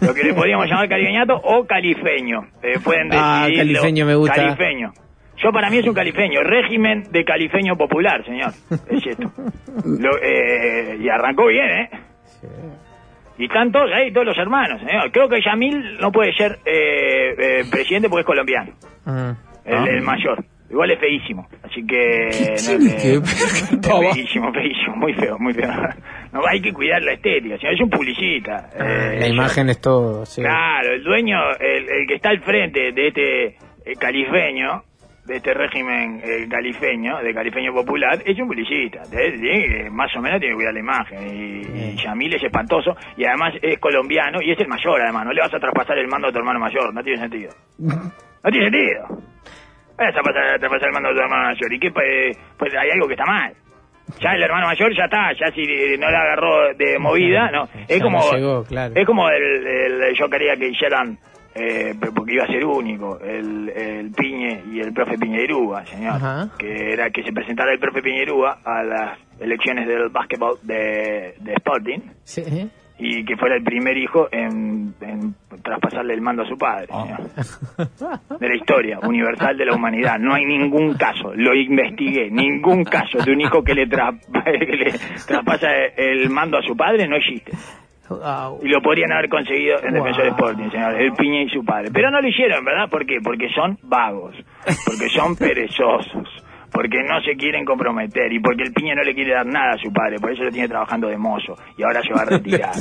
Lo que le podríamos llamar caribeñato o califeño. Eh, pueden Ah, califeño me gusta. Califeño. Yo para mí es un califeño. Régimen de califeño popular, señor. Es esto. Lo- eh, y arrancó bien, ¿eh? Y están todos ahí, todos los hermanos, señor. Creo que Yamil no puede ser eh, eh, presidente porque es colombiano. Mm. El, Ah. el mayor. Igual es feísimo. Así que. ¿Qué? no, ¿Qué? eh, es feísimo, feísimo. Muy feo, muy feo. No, hay que cuidar la estética. señor. Es un publicista. Ah, Eh, la yo- imagen es todo. sí. Claro, el dueño, el, el que está al frente de este eh, califeño, de este régimen eh, califeño, de califeño popular, es un publicista. Que- más o menos tiene que cuidar la imagen. Y, y Yamil es espantoso y además es colombiano y es el mayor, además. No le vas a traspasar el mando a tu hermano mayor. No tiene sentido. No tiene sentido. Vas a pasar, traspasar el mando a tu hermano mayor. ¿Y qué? Pues, pues hay algo que está mal. Ya el hermano mayor ya está, ya si eh, no la agarró de movida, no. Es como, no llegó, claro. es como el, el- yo quería que hicieran, eh, porque iba a ser único, el, el Piñe y el profe Piñerúa, señor. Ajá. Que era que se presentara el profe Piñerúa a las elecciones del básquetbol de, de Sporting Sí, y que fuera el primer hijo en, en traspasarle el mando a su padre, Ah. señor. De la historia universal de la humanidad. No hay ningún caso, lo investigué, ningún caso de un hijo que le, tra- que le traspasa el mando a su padre no existe. Au. Y lo podrían haber conseguido en Wow. Defensor Sporting, señor, el Piña y su padre. Pero no lo hicieron, ¿verdad? ¿Por qué? Porque son vagos, porque son perezosos, porque no se quieren comprometer y porque el Piña no le quiere dar nada a su padre, por eso lo tiene trabajando de mozo y ahora se va a retirar.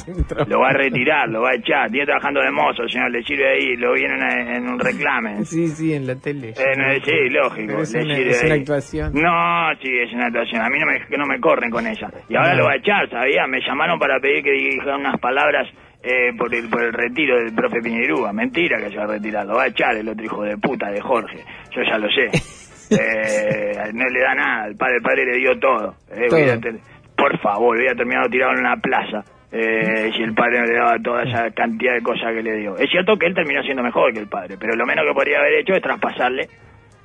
lo va a retirar, lo va a echar, tiene trabajando de mozo, señor, le sirve ahí, lo vi en, una- en un reclamen. Sí, sí, en la tele. Eh, no, sí, lógico. Es le una- sirve es una ahí. actuación. No, sí, es una actuación. A mí no me, no me corren con ella. Y ahora No. lo va a echar, ¿sabía? Me llamaron para pedir que dijera unas palabras eh, por, el, por el retiro del profe Piñerúa. Mentira que se va a retirar. Lo va a echar el otro hijo de puta de Jorge. Yo ya lo sé. Eh, no le da nada. El padre, el padre le dio todo. Eh, Todo. hubiera ter- por favor, hubiera terminado tirado en una plaza. Eh, si el padre no le daba toda esa cantidad de cosas que le dio. Es cierto que él terminó siendo mejor que el padre, pero lo menos que podría haber hecho es traspasarle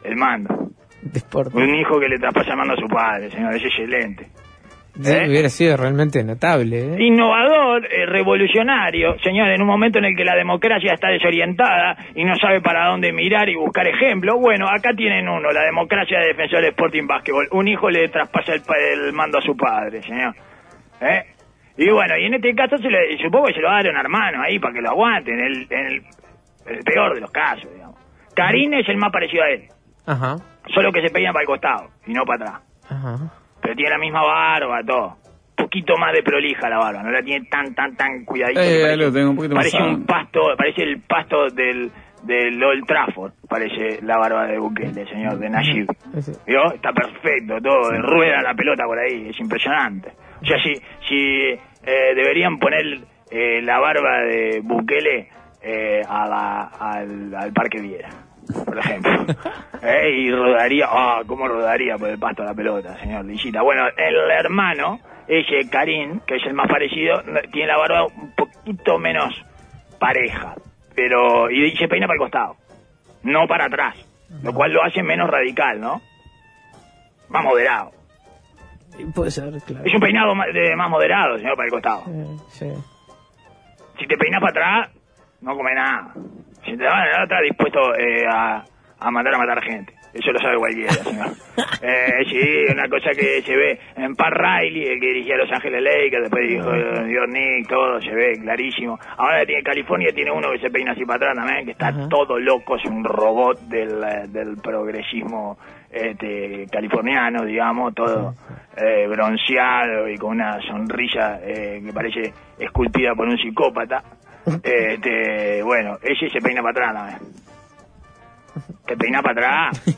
el mando. Un hijo que le traspasa el mando a su padre, señor, es excelente. ¿Eh? Hubiera sido realmente notable. ¿eh? Innovador, eh, revolucionario, señor, en un momento en el que la democracia está desorientada y no sabe para dónde mirar y buscar ejemplo. Bueno, acá tienen uno, la democracia de Defensor Sporting Basketball. Un hijo le traspasa el, mando a su padre, señor. ¿Eh? Y bueno, y en este caso se le, supongo que se lo va a hermano ahí para que lo aguante, en el, en el, el peor de los casos, digamos. Karim es el más parecido a él, Ajá. solo que se peina para el costado y no para atrás. Ajá. Pero tiene la misma barba, todo. Un poquito más de prolija la barba, no la tiene tan, tan, tan cuidadita. Eh, que ahí lo tengo un poquito más parece un pasto, parece el pasto del, del Old Trafford, parece la barba de Bukele, señor, de Nayib. Ese. ¿Vio? Está perfecto, todo, rueda la pelota por ahí, es impresionante. O sea, si, si eh, deberían poner eh, la barba de Bukele eh, a la- al, al Parque Viera, por ejemplo. Eh, y rodaría, ah, cómo rodaría por el pasto la pelota, señor Lillita. Bueno, el hermano, ese Karim, que es el más parecido, tiene la barba un poquito menos pareja, pero y se peina para el costado, no para atrás, lo cual lo hace menos radical, ¿no? Más moderado. Puede ser, claro. Es un peinado más, de- más moderado, señor, para el costado. Sí. Si te peinas para atrás, no come nada. Si te vas a estás dispuesto eh, a, a mandar a matar gente. Eso lo sabe cualquiera, señor. Eh, sí, una cosa que se ve en Pat Riley, el que dirigía Los Ángeles Lakers, después dijo Dios Nick, todo se ve clarísimo. Ahora tiene California, tiene uno que se peina así para atrás también, que está todo loco, es un robot del, del progresismo este, californiano, digamos, todo eh, bronceado y con una sonrisa eh, que parece esculpida por un psicópata. Este, bueno, ese se peina para atrás también. Te peinaba para atrás.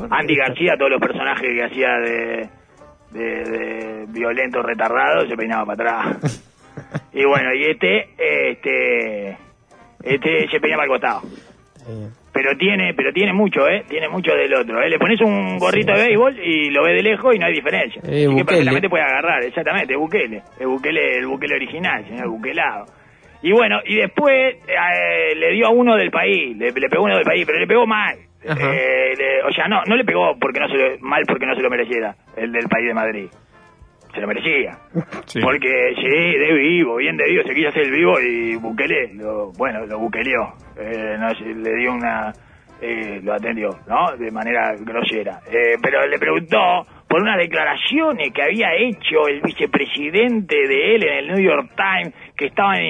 Andy García, todos los personajes que hacía de, de, de violento retardado, se peinaba para atrás. Y bueno, y este, este, este se peinaba al costado. Pero tiene, pero tiene mucho, ¿eh? Tiene mucho del otro, ¿eh? Le pones un gorrito de béisbol y lo ves de lejos y no hay diferencia. Eh, Así que perfectamente puede agarrar, exactamente, Bukele. El Bukele, el Bukele original, señor Bukelado. Y bueno, y después eh, le dio a uno del país, le, le pegó uno del país, pero le pegó mal. Eh, le- o sea, no, no le pegó porque no se lo, mal porque no se lo mereciera, el del país de Madrid. Se lo merecía. Sí. Porque sí, de vivo, bien de vivo, se quiso hacer el vivo y Bukele, lo, bueno, lo buqueleó. Eh, no le dio una. eh, lo atendió, ¿no? De manera grosera. Eh, pero le preguntó por unas declaraciones que había hecho el vicepresidente de él en el New York Times, que estaban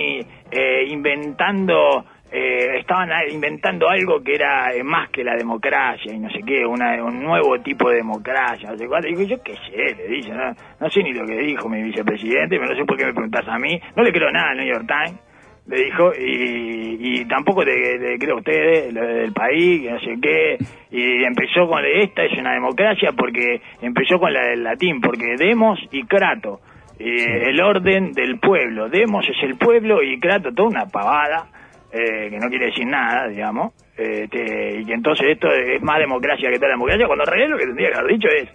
eh, inventando. eh, estaban inventando algo que era eh, más que la democracia y no sé qué, una- un nuevo tipo de democracia, no sé. Y digo, yo qué sé, le dice, no, no sé ni lo que dijo mi vicepresidente, pero no sé por qué me preguntás a mí, no le creo nada al New York Times, le dijo, y, y tampoco le, creo a ustedes, lo del país, no sé qué, y empezó con, esta es una democracia porque empezó con la del latín, porque demos y crato. Eh, el orden del pueblo, demos es el pueblo y crato toda una pavada, eh, que no quiere decir nada, digamos, este, y que entonces esto es más democracia que toda la democracia, cuando en realidad lo que tendría que haber dicho es,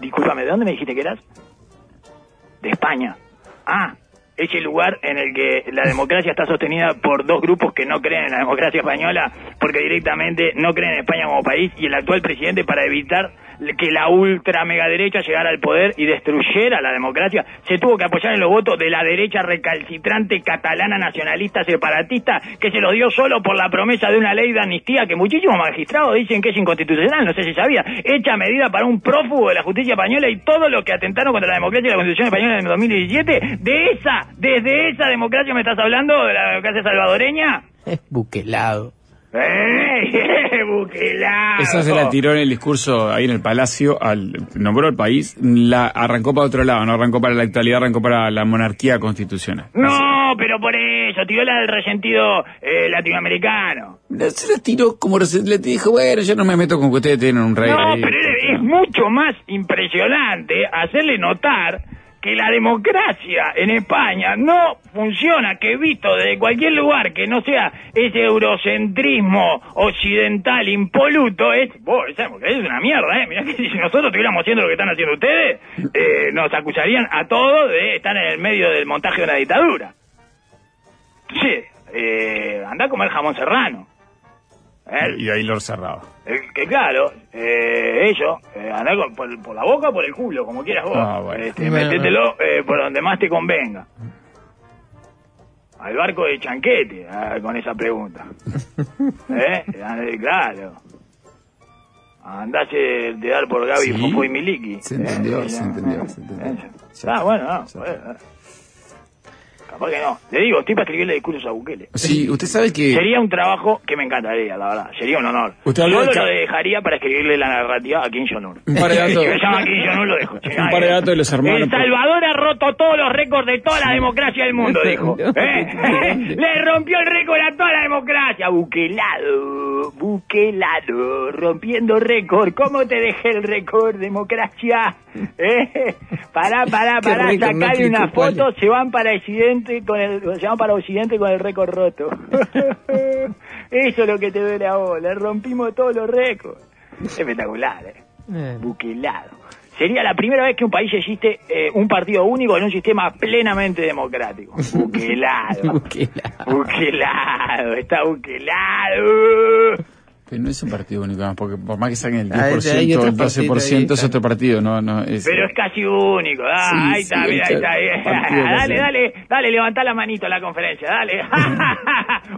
discúlpame, ¿de dónde me dijiste que eras? De España. Ah, ese lugar en el que la democracia está sostenida por dos grupos que no creen en la democracia española, porque directamente no creen en España como país, y el actual presidente para evitar que la ultra mega derecha llegara al poder y destruyera la democracia, se tuvo que apoyar en los votos de la derecha recalcitrante catalana nacionalista separatista que se los dio solo por la promesa de una ley de amnistía que muchísimos magistrados dicen que es inconstitucional, no sé si sabía, hecha medida para un prófugo de la justicia española y todos los que atentaron contra la democracia y la constitución española en el 2017, de esa, desde esa democracia me estás hablando, de la democracia salvadoreña. Buquelado. ¡Eh! ¡Buquelado! Esa se la tiró en el discurso ahí en el Palacio, al, nombró al país, la arrancó para otro lado, no arrancó para la actualidad, arrancó para la monarquía constitucional. No, pero por eso, tiró la del resentido eh, latinoamericano. No, Se la tiró como reci- le dijo, bueno, yo no me meto con que ustedes tienen un rey No, ahí. pero es es mucho más impresionante hacerle notar que la democracia en España no funciona, que visto desde cualquier lugar que no sea ese eurocentrismo occidental impoluto, es, democracia es una mierda, ¿eh? Mirá que si nosotros estuviéramos haciendo lo que están haciendo ustedes, eh, nos acusarían a todos de estar en el medio del montaje de una dictadura. Sí, eh, anda a comer jamón serrano. ¿Eh? Y ahí lo cerraba. Eh, que claro, eh, ellos, eh, andá con- por, por la boca o por el culo, como quieras vos. Ah, bueno. Este, Bueno. Métetelo eh, por donde más te convenga. Al barco de chanquete, ah, con esa pregunta. ¿Eh? Eh, Claro. Andase de dar por Gaby, Sí. Fofo y Miliki. Se entendió, Eh, se ya, entendió, eh, se entendió. Ah, bueno, no, eh. Capaz que no. Le digo, estoy para escribirle discursos a Bukele. Sí, usted sabe que... Sería un trabajo que me encantaría, la verdad. Sería un honor. Usted habló Solo de lo dejaría para escribirle la narrativa a Kim Jong-un. Un par de datos. Si me llama Kim Jong-un, lo dejo. Un par de datos de los hermanos. El Salvador ha roto todos los récords de toda la democracia del mundo, dijo. ¿Eh? Le rompió el récord a toda la democracia. Buquelado, buquelado, rompiendo récord. ¿Cómo te dejé el récord, democracia? ¿Eh? Pará, pará, ¿Qué pará, sacale una foto, se van para Occidente con el, se para Occidente con el récord roto. Eso es lo que te duele a vos, le rompimos todos los récords. Espectacular, eh. Eh, Buquelado. Sería la primera vez que un país existe eh, un partido único en un sistema plenamente democrático. Buquelado. buquelado. buquelado, está buquelado. Pero no es un partido único, además, porque por más que saquen el Ah, 10%, hay otro el 12% partido ahí, es otro partido, no, no, es... Pero es casi único. Ah, Sí, ahí está, sí, mira, ahí está. ahí. dale, hace. dale, dale, levantá la manito a la conferencia, dale.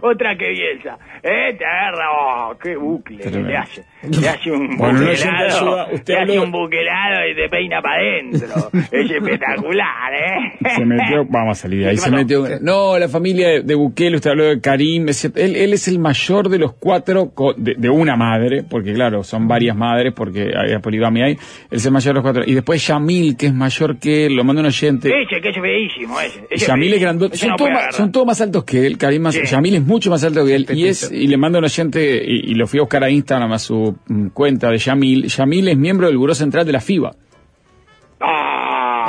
Otra que Bielsa. Eh, te agarra, oh, qué bucle que le hace. Le hace un Bueno, buquelado, le hace un buquelado y te peina para adentro. es espectacular, ¿eh? Se metió, vamos a salir de ahí, ¿Qué se metió. No, la familia de, Bukele, usted habló de Karim, él, él es el mayor de los cuatro, co- de, de una madre, porque claro, son varias madres, porque hay poligamia ahí, él es el mayor de los cuatro. Y después Yamil, que es mayor que él, lo manda un oyente. Ese, que es feísimo, ese. ese Yamil es grandote, son, no todos más, son todos más altos que él, Karim más, Sí. Yamil es mucho más alto que él. Y, es, y le manda un oyente, y, y lo fui a buscar a Instagram a su mm, cuenta de Yamil. Yamil es miembro del Buró Central de la FIBA,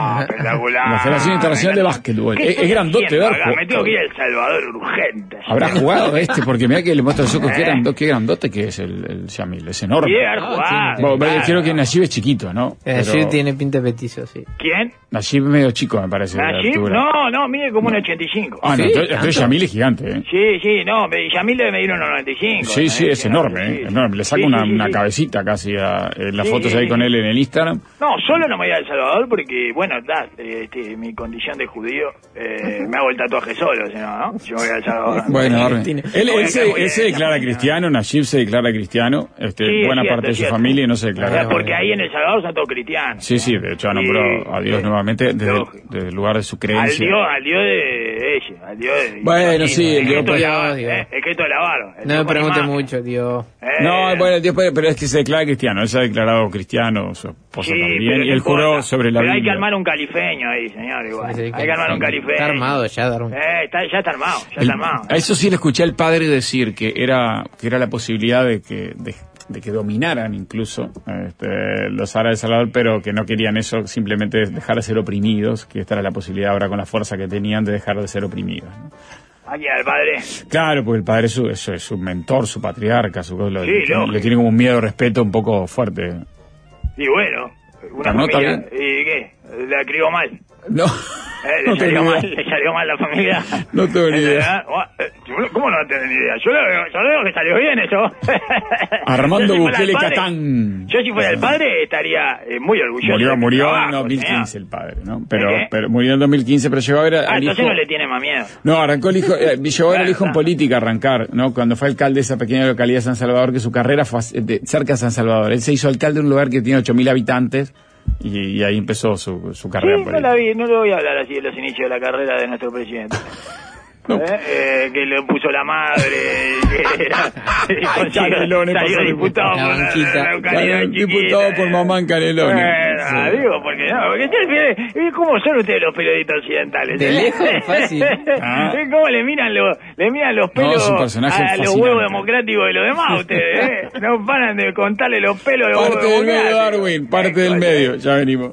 ¡Ah! espectacular. la Federación Internacional de Básquetbol. ¿Qué Es, grandote, ¿verdad? Me tengo que ir a El Salvador urgente. Habrá jugado este, porque mira que le muestra los ojos, qué, Eh. grando- qué grandote que es el, el Yamil, es enorme. Haber Ah, jugado. tiene- Bueno, claro. Creo que Najib es chiquito, ¿no? Eh, Pero sí, tiene pinta de petizo, sí. ¿Quién? Najib es medio chico, me parece. ¿Najib? No, no, mide como un 85. Ah, no, ¿Sí? entonces, Yamil es gigante, ¿eh? Sí, sí, no, me- Yamil debe medir unos 95. Sí, sí, ¿no? es enorme, ¿eh? sí. enorme. Le saco Sí, una, una sí. cabecita casi a, en las Sí, fotos ahí sí. con él en el Instagram. No, solo no me voy a El Salvador porque, bueno, da, este, mi condición de judío, eh, me hago el tatuaje solo, si no, ¿no? Yo voy a Salvador. Bueno, Él, se, él declara cristiano, Najib se declara cristiano, este, Sí, es buena cierto, parte de es su cierto. familia no se O sea, declara. porque ahí en El Salvador son todos cristianos. Sí, sí, de hecho ha nombrado a Dios sí. nuevamente desde, el lugar de su Al creencia. Dios, al Dios de ella, al Dios de... Bueno, sí, el el Dios la barba, Dios. eh, el Cristo de la barba. el No me pregunte mucho, Dios. Eh, No, bueno, Dios puede- pero es que se declara cristiano, él se ha declarado cristiano, su esposa sí, también, y él juró sobre la Pero hay que armar un califeño ahí, señor, igual. Sí, sí, hay que armar un califeño. Está armado ya, Darwin. Eh, está, ya está armado, ya El- está armado. a eso sí le escuché al padre decir que era que era la posibilidad de que de, de que dominaran incluso este, los árabes de Salvador, pero que no querían eso, simplemente dejar de ser oprimidos, que esta era la posibilidad ahora con la fuerza que tenían de dejar de ser oprimidos. ¿no? Aquí al padre. Claro, porque el padre es su, es, es su mentor, su patriarca, su lo- Sí, le, tiene, lógico. le tiene como un miedo, respeto un poco fuerte. Y bueno, una ¿No está familia. ¿Y qué? La crió mal. No, Eh, le, no tengo salió mal, le salió mal la familia. No tengo ni idea. Buah, eh, ¿Cómo no tenés ni idea? Yo lo veo, yo lo veo que salió bien eso. Armando si Bukele padre- Catán. Yo si fuera el padre estaría eh, muy orgulloso. Murió, mi murió en trabajo, 2015 señor. el padre, ¿no? Pero, ¿De qué? pero murió en 2015, pero llegó a ver Ah, al hijo. no le tiene más miedo. No, arrancó el hijo, eh, llegó a ver al hijo en política arrancar, ¿no? Cuando fue alcalde de esa pequeña localidad de San Salvador, que su carrera fue cerca de San Salvador. Él se hizo alcalde de un lugar que tiene 8.000 habitantes y, y ahí empezó su, su carrera Sí, no la vi, no le voy a hablar así de los inicios de la carrera de nuestro presidente. No. ¿Eh? Eh, que le puso la madre, que era, y consiguió- Canelones, salió diputado por la, la diputado por mamá en Canelones. Bueno, Sí. digo, porque no, porque ustedes, ¿y ¿cómo son ustedes los periodistas occidentales? De lejos, fácil. Ah. ¿Cómo le miran los, le miran los No, pelos personaje a los huevos democráticos de los demás ustedes? ¿eh? No paran de contarle los pelos de los Parte del medio. Darwin, parte del medio. Ya venimos.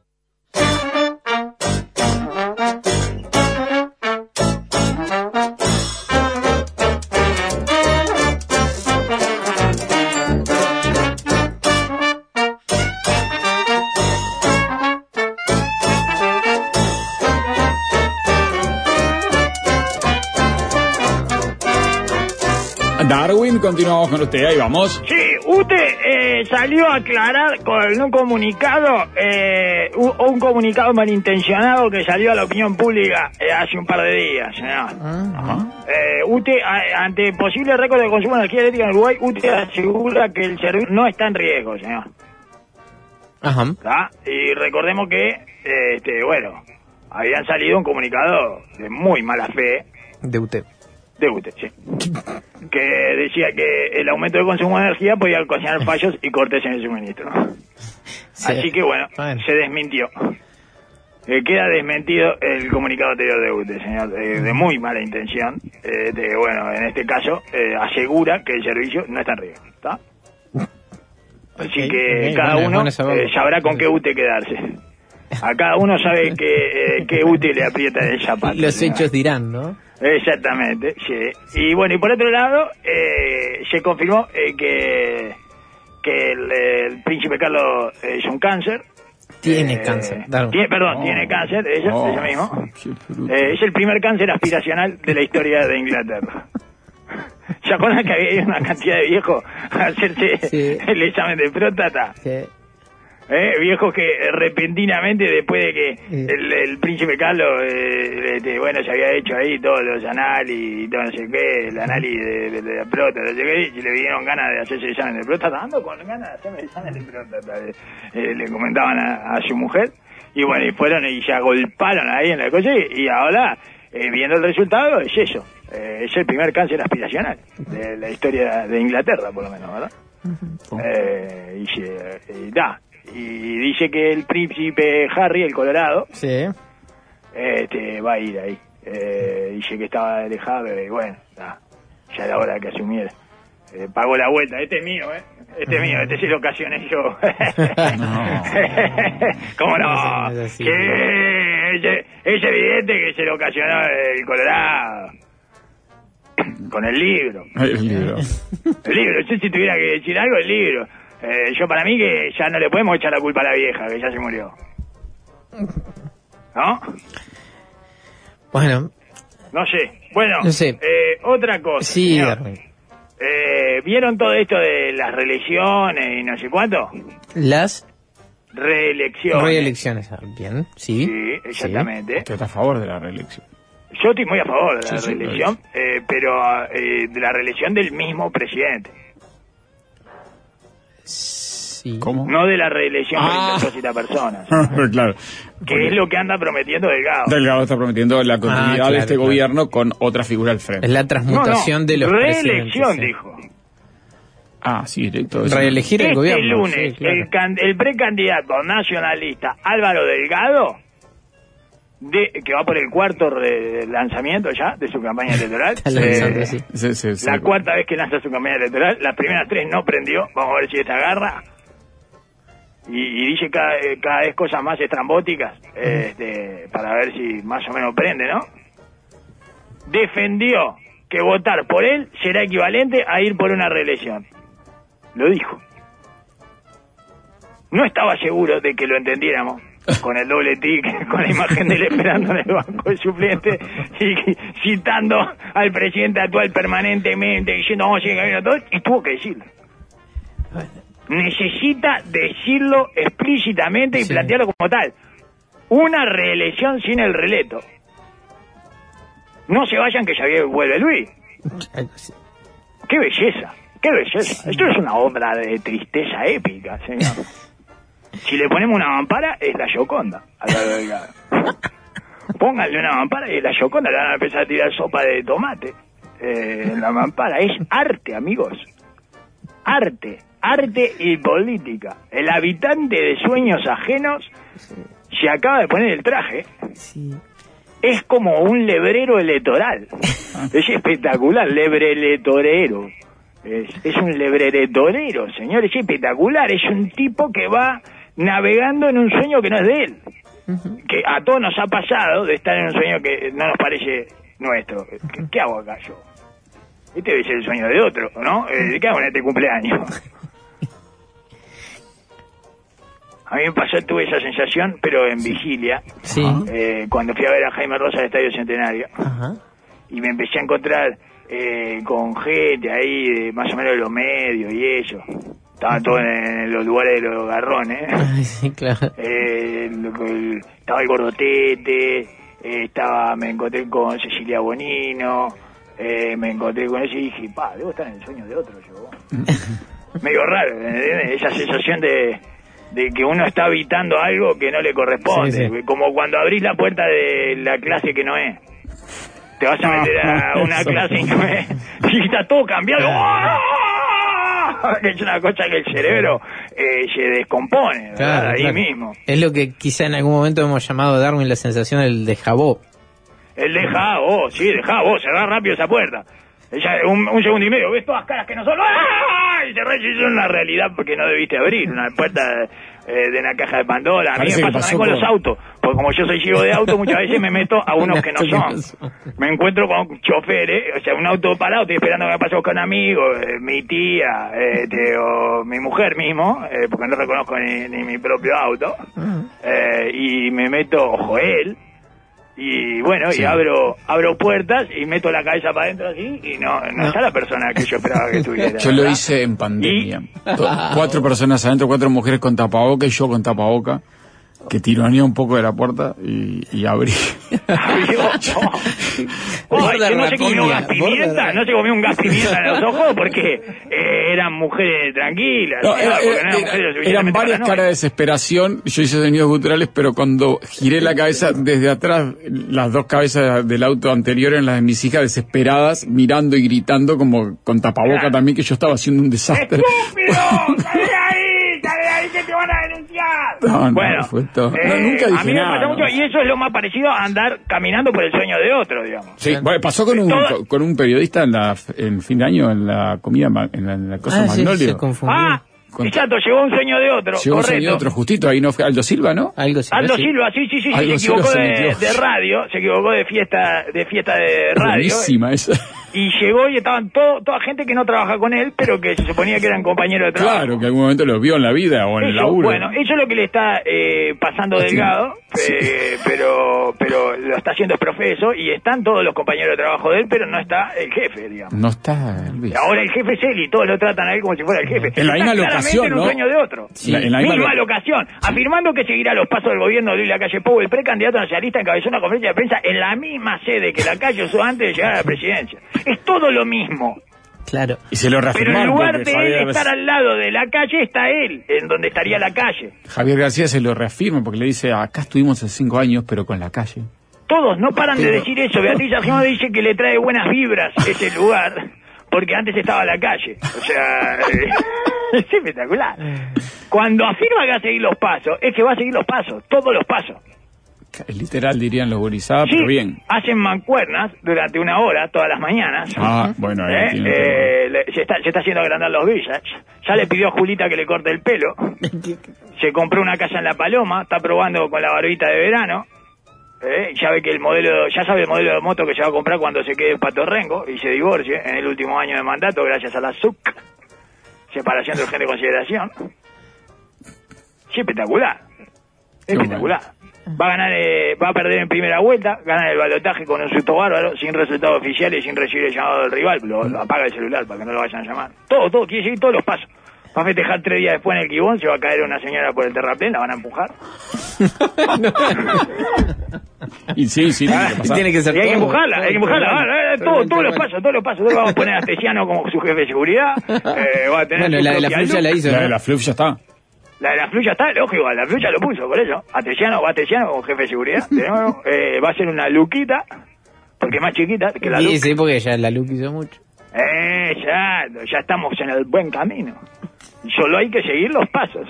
Darwin, continuamos con usted. Ahí vamos. Sí, usted eh, salió a aclarar con un comunicado, eh, un, un comunicado malintencionado que salió a la opinión pública eh, hace un par de días, señor. Ajá. Eh, usted, a- ante posible récord de consumo de energía eléctrica en Uruguay, usted asegura que el servicio no está en riesgo, señor. Ajá. Y recordemos que, eh, este, bueno, habían salido un comunicado de muy mala fe De usted. De sí. Que decía que el aumento del consumo de energía podía ocasionar fallos y cortes en el suministro. Sí. Así que bueno, Bueno. se desmintió. Eh, queda desmentido el comunicado anterior de UTE, señor, eh, de muy mala intención. Eh, de, bueno, en este caso, eh, asegura que el servicio no está en riesgo. ¿Está? Así que cada bueno, uno bueno eh, sabrá con qué UTE quedarse. A cada uno sabe que, eh, qué UTE le aprieta el zapato. Los hechos dirán, ¿no? Exactamente, sí. Y bueno, y por otro lado, eh, se confirmó eh, que, que el, el príncipe Carlos eh, es un cáncer. Tiene Eh, cáncer. Tiene- perdón, Oh. tiene cáncer, ella, Oh, ella mismo. qué. Eh, es el primer cáncer aspiracional de la historia de Inglaterra. ¿Se acuerdan que había una cantidad de viejos a hacerse Sí. el examen de próstata? Sí. ¿Eh? Viejos que repentinamente, después de que el, el príncipe Carlos, eh, este, bueno, se había hecho ahí todos los análisis y todo no sé qué, el análisis de, de- de la próstata, no sé qué, y le vinieron ganas de hacerse el examen de próstata, ando con ganas de hacerme el examen de próstata, eh, le comentaban a, a su mujer, y bueno, y fueron y se agolparon ahí en la cosa, y, y ahora eh, viendo el resultado, es eso. Eh, es el primer cáncer aspiracional de la historia de Inglaterra, por lo menos, ¿verdad? Eh, y, se- y da. Y dice que el príncipe Harry, el Colorado, Sí. este, va a ir ahí. Eh, dice que estaba alejado y bueno, da, ya era hora que asumiera. Eh, pagó la vuelta, este es mío, ¿eh? Este es mío, este se lo ocasioné yo. ¿Cómo no? No, es así. Que es, es evidente que se lo ocasionó el Colorado. Con el libro. El libro. El libro, yo si tuviera que decir algo, el libro. Eh, yo para mí que ya no le podemos echar la culpa a la vieja, que ya se murió. ¿No? Bueno, No sé. Bueno, No sé. eh, otra cosa. sí. Eh, ¿Vieron todo esto de las reelecciones y no sé cuánto? Las Reelecciones. reelecciones. ah, Bien, sí. Sí, exactamente. Usted está a favor de la reelección. Yo estoy muy a favor de la Sí, sí, reelección, eh, pero eh, de la reelección del mismo presidente. Sí. ¿Cómo? No de la reelección Ah. de 200 personas. claro. que es lo que anda prometiendo Delgado. Delgado está prometiendo la continuidad Ah, claro, de este claro. gobierno con otra figura al frente. Es la transmutación No, no, de los reelección, dijo. Ah, sí, directo. Reelegir el Este gobierno. lunes, sí, claro. el, can- el precandidato nacionalista Álvaro Delgado, de, que va por el cuarto re- lanzamiento ya de su campaña electoral, eh, sí. La cuarta vez que lanza su campaña electoral, las primeras tres no prendió, vamos a ver si esta agarra. Y, y dice cada, eh, cada vez cosas más estrambóticas, este, para ver si más o menos prende, ¿no? Defendió que votar por él será equivalente a ir por una reelección. Lo dijo. No estaba seguro de que lo entendiéramos con el doble tic, con la imagen de él esperando en el banco de suplente y citando al presidente actual permanentemente, diciendo vamos a seguir camino todo, y tuvo que decirlo. Necesita decirlo explícitamente y Sí. plantearlo como tal. Una reelección sin el releto. No se vayan que ya vuelve Luis. ¡Qué belleza! ¡Qué belleza! Esto es una obra de tristeza épica, señor. Si le ponemos una mampara, es la Yoconda. Pónganle una mampara y es la Yoconda. Le van a empezar a tirar sopa de tomate. Eh, la mampara. Es arte, amigos. Arte. Arte y política. El habitante de sueños ajenos se acaba de poner el traje. Sí. Es como un lebrero electoral. Es espectacular, lebreletorero. Es, es un lebreletorero, señor, es espectacular. Es un tipo que va navegando en un sueño que no es de él. Que a todos nos ha pasado de estar en un sueño que no nos parece nuestro. ¿Qué, qué hago acá yo? Este debe ser el sueño de otro, ¿no? Eh, ¿Qué hago en este cumpleaños? A mí me pasó, tuve esa sensación, pero en vigilia, Sí. eh, cuando fui a ver a Jaime Rosa al Estadio Centenario Ajá. y me empecé a encontrar eh, con gente ahí, de más o menos de los medios y eso. Estaba todo en los lugares de los garrones. Ay, sí, claro. Eh, estaba el Gordotete, eh, estaba, me encontré con Cecilia Bonino, eh, me encontré con ese y dije, pa, debo estar en el sueño de otro yo. Medio raro, ¿entendés? esa sensación de, de que uno está habitando algo que no le corresponde, Sí, sí. como cuando abrís la puerta de la clase que no es. Te vas a meter a una clase y no es, y está todo cambiado. ¡Ah! Es una cosa que el cerebro eh, se descompone, ¿verdad? Claro, ahí claro. mismo. Es lo que quizá en algún momento hemos llamado Darwin la sensación del de jabó. El deja vos, sí, deja vos, cerrá rápido esa puerta. Ella, un, un segundo y medio, ves todas caras que no son. ¡Ah! Y cerrá, y es una realidad porque no debiste abrir una puerta eh, de una caja de Pandora. A mí Parece me pasa con los autos, porque como yo soy ciego de auto, muchas veces me meto a unos que no son. Me encuentro con choferes, o sea, un auto parado, estoy esperando que me pase a buscar un amigo, eh, mi tía, este, o mi mujer mismo, eh, porque no reconozco ni, ni mi propio auto, eh, y me meto, ojo, él, y bueno, Sí. y abro abro puertas y meto la cabeza para adentro así, y no, no, está la persona que yo esperaba que estuviera. Yo lo hice en pandemia. Cuatro personas adentro, cuatro mujeres con tapaboca y yo con tapaboca. Que tironea un poco de la puerta y, y abrí. Ay, que no se comió gas pimienta, no se comió un gas pimienta en los ojos porque eh, eran mujeres tranquilas. Eran mujeres era- suficientemente eran varias caras de desesperación. Yo hice sonidos guturales, pero cuando giré la cabeza desde atrás, las dos cabezas del auto anterior eran las de mis hijas desesperadas, mirando y gritando como con tapaboca Claro. también que yo estaba haciendo un desastre. ¡Estúpido! ¡Sale de ahí! ¡Sale de ahí que te van a denunciar! No, no, bueno, fue todo. eh, No, nunca a dije mí me nada, pasa no. mucho y eso es lo más parecido a andar caminando por el sueño de otro, digamos. Sí, bueno, pasó con un, Todo- con un periodista en la en fin de año en la comida ma- en la, en la cosa Ah, sí, Magnolio. se confundió. Ah, Con- exacto, llegó un sueño de otro. Llegó un correcto. señor otro justito, ahí no fue Aldo Silva, ¿no? Aldo sí. Silva, sí, sí, sí, Aldo se equivocó se de, de radio, se equivocó de fiesta, de fiesta de radio. Buenísima esa. Y llegó y estaban todo, toda gente que no trabaja con él, pero que se suponía que eran compañeros de trabajo. Claro, que algún momento lo vio en la vida o en el laburo. bueno, eso es lo que le está eh, pasando Sí. Delgado, eh, pero pero lo está haciendo es profeso y están todos los compañeros de trabajo de él, pero no está el jefe, digamos. No está. Ahora el jefe es él y todos lo tratan a él como si fuera el jefe. En la misma locación, en un ¿no? sueño de otro. Sí. En la misma misma lo- locación, afirmando que seguirá los pasos del gobierno de Luis Lacalle Pou, el precandidato nacionalista encabezó una conferencia de prensa en la misma sede que Lacalle usó antes de llegar a la presidencia. Es todo lo mismo. Claro. Y se lo Pero en lugar de Javier, él estar al lado de la calle, está él, en donde estaría la calle. Javier García se lo reafirma porque le dice, acá estuvimos hace cinco años, pero con la calle. Todos no paran de decir eso. Beatriz Argimón dice que le trae buenas vibras ese lugar, porque antes estaba la calle. O sea, es espectacular. Cuando afirma que va a seguir los pasos, es que va a seguir los pasos, todos los pasos. Literal dirían los gurizadas, Sí, pero bien. hacen mancuernas durante una hora todas las mañanas. Ah, bueno, ahí ¿Eh? tiene Eh, le- se, está, se está haciendo agrandar los villas. Ya le pidió a Julita que le corte el pelo. Se compró una casa en La Paloma, está probando con la barbita de verano. ¿eh? Ya ve que el modelo, ya sabe el modelo de moto que se va a comprar cuando se quede en Patorrengo y se divorcie en el último año de mandato gracias a la SUC, separación de urgente consideración. Sí, espectacular. Espectacular. Va a ganar, eh, va a perder en primera vuelta, gana el balotaje con un susto bárbaro, sin resultados oficiales, sin recibir el llamado del rival, lo, lo apaga el celular para que no lo vayan a llamar. Todo, todo, quiere seguir todos los pasos. Va a festejar tres días después en el Quibón, se va a caer una señora por el terraplén, la van a empujar. Y sí, sí, tiene que pasar. Tiene que ser Y hay que empujarla, todo hay que empujarla, va, Todo todos los pasos, todos los pasos. Entonces vamos a poner a Astesiano como su jefe de seguridad, eh, va a tener Bueno, la de la fluya luz. la hizo, La de ¿no? la fluff ya está. La de la fluya está, lógico, la fluya lo puso, por eso. Atesiano, va Atesiano como jefe de seguridad. De nuevo, eh, va a ser una luquita, porque es más chiquita que la Sí, Luke. sí, porque ya la Luke hizo mucho. Eh, ya, ya estamos en el buen camino. Solo hay que seguir los pasos.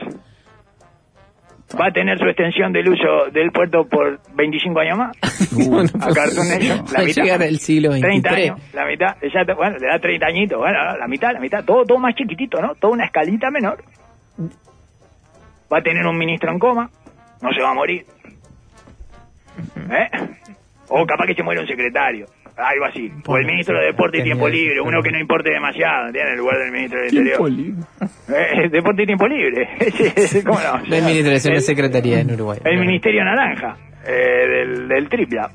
Va a tener su extensión del uso del puerto por 25 años más. Uh, A Cartoon Va la mitad. llegar siglo 30 23. años, la mitad, exacto, bueno, le da 30 añitos, bueno, la mitad, la mitad, todo, todo más chiquitito, ¿no? Toda una escalita menor. Va a tener un ministro en coma, no se va a morir. ¿Eh? O capaz que se muere un secretario, algo así. O el ministro de Deporte y Tiempo Libre, uno que no importe demasiado, tiene en lugar del ministro del Tiempo Interior. libre. Eh, Deporte y Tiempo Libre, ¿cómo no? Es administración, es secretaría en Uruguay. el Ministerio Naranja, eh, del, del tripla.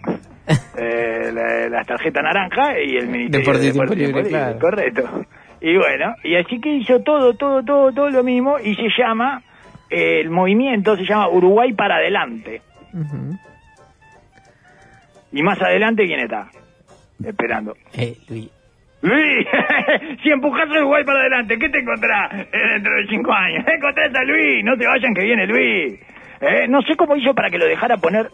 Eh, la- las tarjetas naranja y el Ministerio Deporte y de Tiempo Deporte y Libre, claro. Correcto. Y bueno, y así que hizo todo, todo, todo, todo lo mismo y se llama, el movimiento se llama Uruguay para adelante. Y más adelante, ¿quién está? Esperando. Eh, Luis. Luis, si empujas a Uruguay para adelante, ¿qué te encontrás eh, dentro de cinco años? Encontrás a Luis, no te vayan que viene Luis. Eh, no sé cómo hizo para que lo dejara poner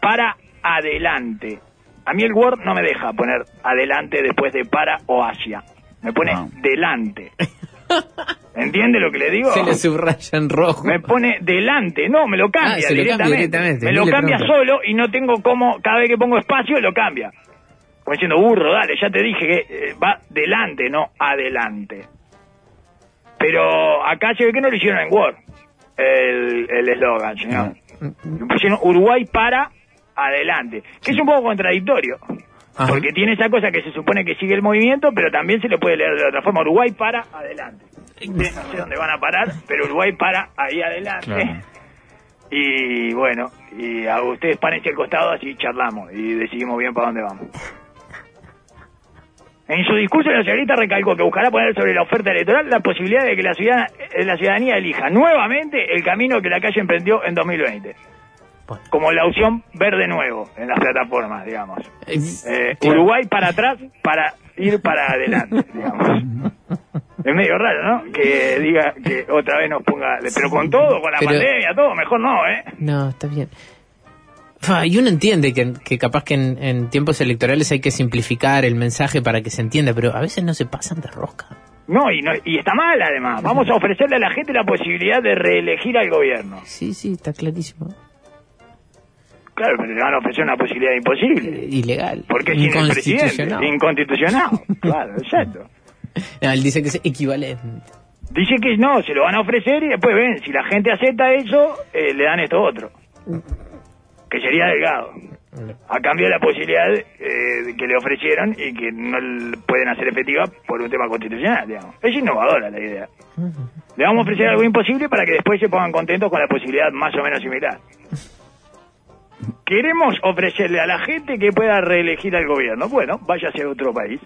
para adelante. A mí el Word no me deja poner adelante después de para o hacia. Me pone Ah. delante. ¿Entiende lo que le digo? Se le subraya en rojo. Me pone delante, no, me lo cambia, Ah, se lo cambia directamente. Me lo cambia solo y no tengo como, cada vez que pongo espacio lo cambia. Como diciendo, burro, dale, ya te dije que eh, va delante, no adelante. Pero acá se ve que no lo hicieron en Word, el el eslogan, señor. Lo pusieron Uruguay para adelante, que es un poco contradictorio. Ajá. Porque tiene esa cosa que se supone que sigue el movimiento, pero también se le puede leer de otra forma. Uruguay para adelante. No sé dónde van a parar, pero Uruguay para ahí adelante. Claro. Y bueno, y a ustedes párense al costado así charlamos y decidimos bien para dónde vamos. En su discurso, la señorita recalcó que buscará poner sobre la oferta electoral la posibilidad de que la, ciudad- eh, la ciudadanía elija nuevamente el camino que la calle emprendió en 2020. Bueno. Como la opción verde nuevo en las plataformas, digamos. Eh, Eh. Uruguay para atrás para ir para adelante, digamos. Es medio raro, ¿no? Que diga que otra vez nos ponga... Pero con todo, con la Pero- pandemia, todo, mejor no, ¿eh? No, está bien. Fa, Y uno entiende que, que capaz que en, en tiempos electorales hay que simplificar el mensaje para que se entienda, pero a veces no se pasan de rosca. No, y, no, y está mal además. Vamos a ofrecerle a la gente la posibilidad de reelegir al gobierno. Sí, sí, está clarísimo. Claro, pero le van a ofrecer una posibilidad imposible. Eh, Ilegal. Porque es sin el presidente. Inconstitucional. Inconstitucional. Claro, exacto. No, él dice que es equivalente. Dice que no, se lo van a ofrecer y después ven, si la gente acepta eso, eh, le dan esto otro. Que sería delgado. A cambio de la posibilidad eh, que le ofrecieron y que no pueden hacer efectiva por un tema constitucional, digamos. Es innovadora la idea. Le vamos a ofrecer algo imposible para que después se pongan contentos con la posibilidad más o menos similar. Queremos ofrecerle a la gente que pueda reelegir al gobierno. Bueno, váyase a otro país.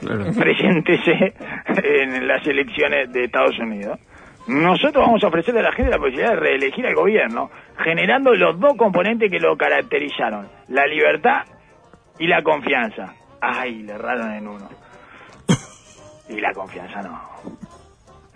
Claro. Preséntese en las elecciones de Estados Unidos. Nosotros vamos a ofrecerle a la gente la posibilidad de reelegir al gobierno, generando los dos componentes que lo caracterizaron, la libertad y la confianza. Ay, le erraron en uno. Y la confianza no.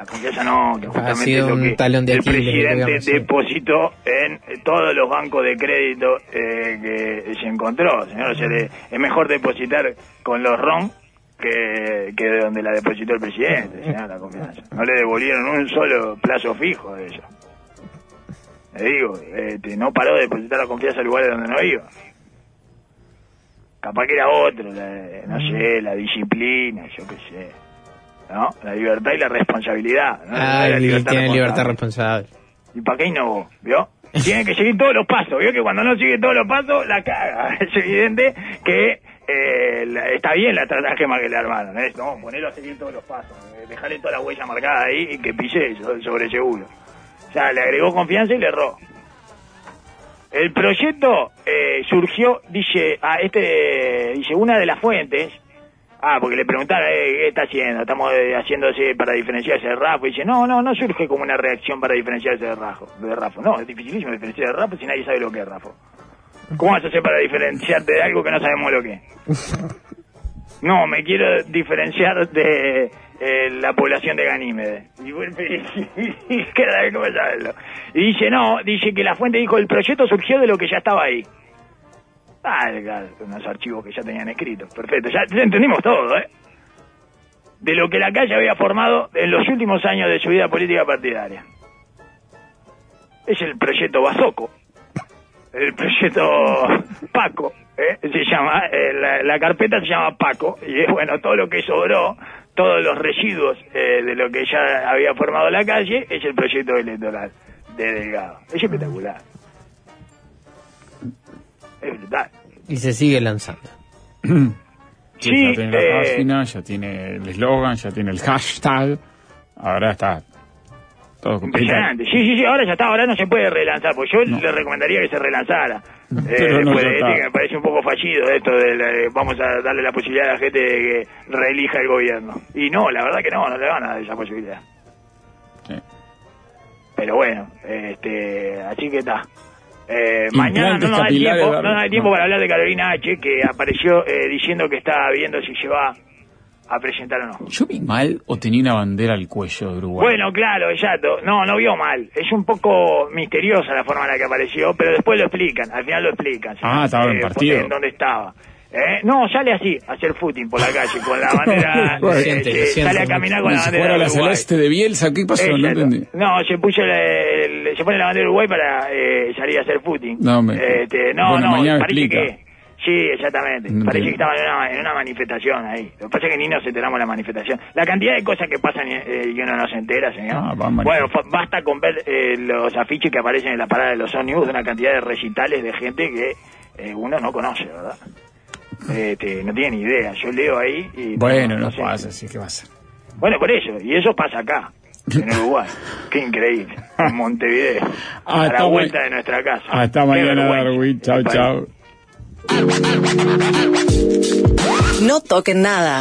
La confianza no, que justamente sido lo que talón de el presidente digamos, sí. depositó en todos los bancos de crédito eh, que se encontró. Señor, o sea, le- es mejor depositar con los RON que, que de donde la depositó el presidente, señor, la confianza. No le devolvieron un solo plazo fijo de ellos. Le digo, este, no paró de depositar la confianza al lugar de donde no iba. Capaz que era otro, la- no sé, la disciplina, yo qué sé. ¿No? La libertad y la responsabilidad. ¿no? Ah, La libertad tiene libertad responsable. ¿Y para qué innovó? ¿Vio? Tiene que seguir todos los pasos. ¿Vio que cuando no sigue todos los pasos, la caga? Es evidente que eh, la- está bien la estratagema que le armaron. ¿eh? No, ponerlo a seguir todos los pasos. eh, dejarle toda la huella marcada ahí y que pise so- sobre seguro. O sea, le agregó confianza y le erró. El proyecto eh, surgió, dice, a este, dice, una de las fuentes, ah, porque le preguntaron, eh, ¿qué está haciendo? Estamos eh, haciéndose para diferenciarse de Rafa. Y dice, no, no, no surge como una reacción para diferenciarse de Rafa. De Rafa. No, es dificilísimo diferenciar de Rafa si nadie sabe lo que es Rafa. ¿Cómo vas a hacer para diferenciarte de algo que no sabemos lo que es? No, me quiero diferenciar de eh, la población de Ganímedes. Y que saberlo. Y dice, no, dice que la fuente dijo, el proyecto surgió de lo que ya estaba ahí. Ah, unos archivos que ya tenían escritos. Perfecto, ya, ya entendimos todo, ¿eh? De lo que la calle había formado en los últimos años de su vida política partidaria. Es el proyecto Basoco. El proyecto Paco, ¿eh? se llama, eh, la, la carpeta se llama Paco, y es bueno, todo lo que sobró, todos los residuos eh, de lo que ya había formado la calle, es el proyecto electoral de Delgado. Es espectacular. Es brutal. Y se sigue lanzando. Sí, Sí, ya tiene la eh, página, ya tiene el eslogan, ya tiene el hashtag. Ahora está todo completo. Impresionante. Sí, sí, sí, ahora ya está, ahora no se puede relanzar, pues yo No. le recomendaría que se relanzara. Eh, no, después de este, que me parece un poco fallido esto de la- vamos a darle la posibilidad a la gente de que reelija el gobierno. Y no, la verdad que no, no le van a dar esa posibilidad. Sí. Pero bueno, este, así que está. Eh, mañana no nos da tiempo, no nos da tiempo No. para hablar de Carolina H, que apareció eh, diciendo que estaba viendo si se va a presentar o no. ¿Yo vi mal o tenía una bandera al cuello de Uruguay? Bueno, claro, exacto. No, no vio mal. Es un poco misteriosa la forma en la que apareció, pero después lo explican. Al final lo explican. ¿sí? Ah, estaba en Eh, partido. En dónde estaba. ¿Eh? No, sale así, a hacer footing por la calle, con la bandera... Lo eh, siente, eh, siente sale a caminar con la bandera fuera de la Uruguay. celeste de Bielsa, ¿qué pasó? No entendí. No, se puso el- el- se pone la bandera de Uruguay para eh, salir a hacer footing. No, me- Este, no, bueno, no, parece explica. que... Sí, exactamente. No Parece que estaban en una, en una manifestación ahí. Lo que pasa es que ni nos enteramos de la manifestación. La cantidad de cosas que pasan eh, y uno no se entera, señor. Ah, bueno, basta con ver eh, los afiches que aparecen en la parada de los ómnibus de una cantidad de recitales de gente que eh, uno no conoce, ¿verdad? Este, no tiene ni idea. Yo leo ahí y... Bueno, no, sé. pasa, así que pasa. Bueno, por eso. Y eso pasa acá, en Uruguay. Qué increíble. En Montevideo. Ah, a la vuelta ma- de nuestra casa. Hasta Qué mañana, Darwin. Chao, chao. No toquen nada.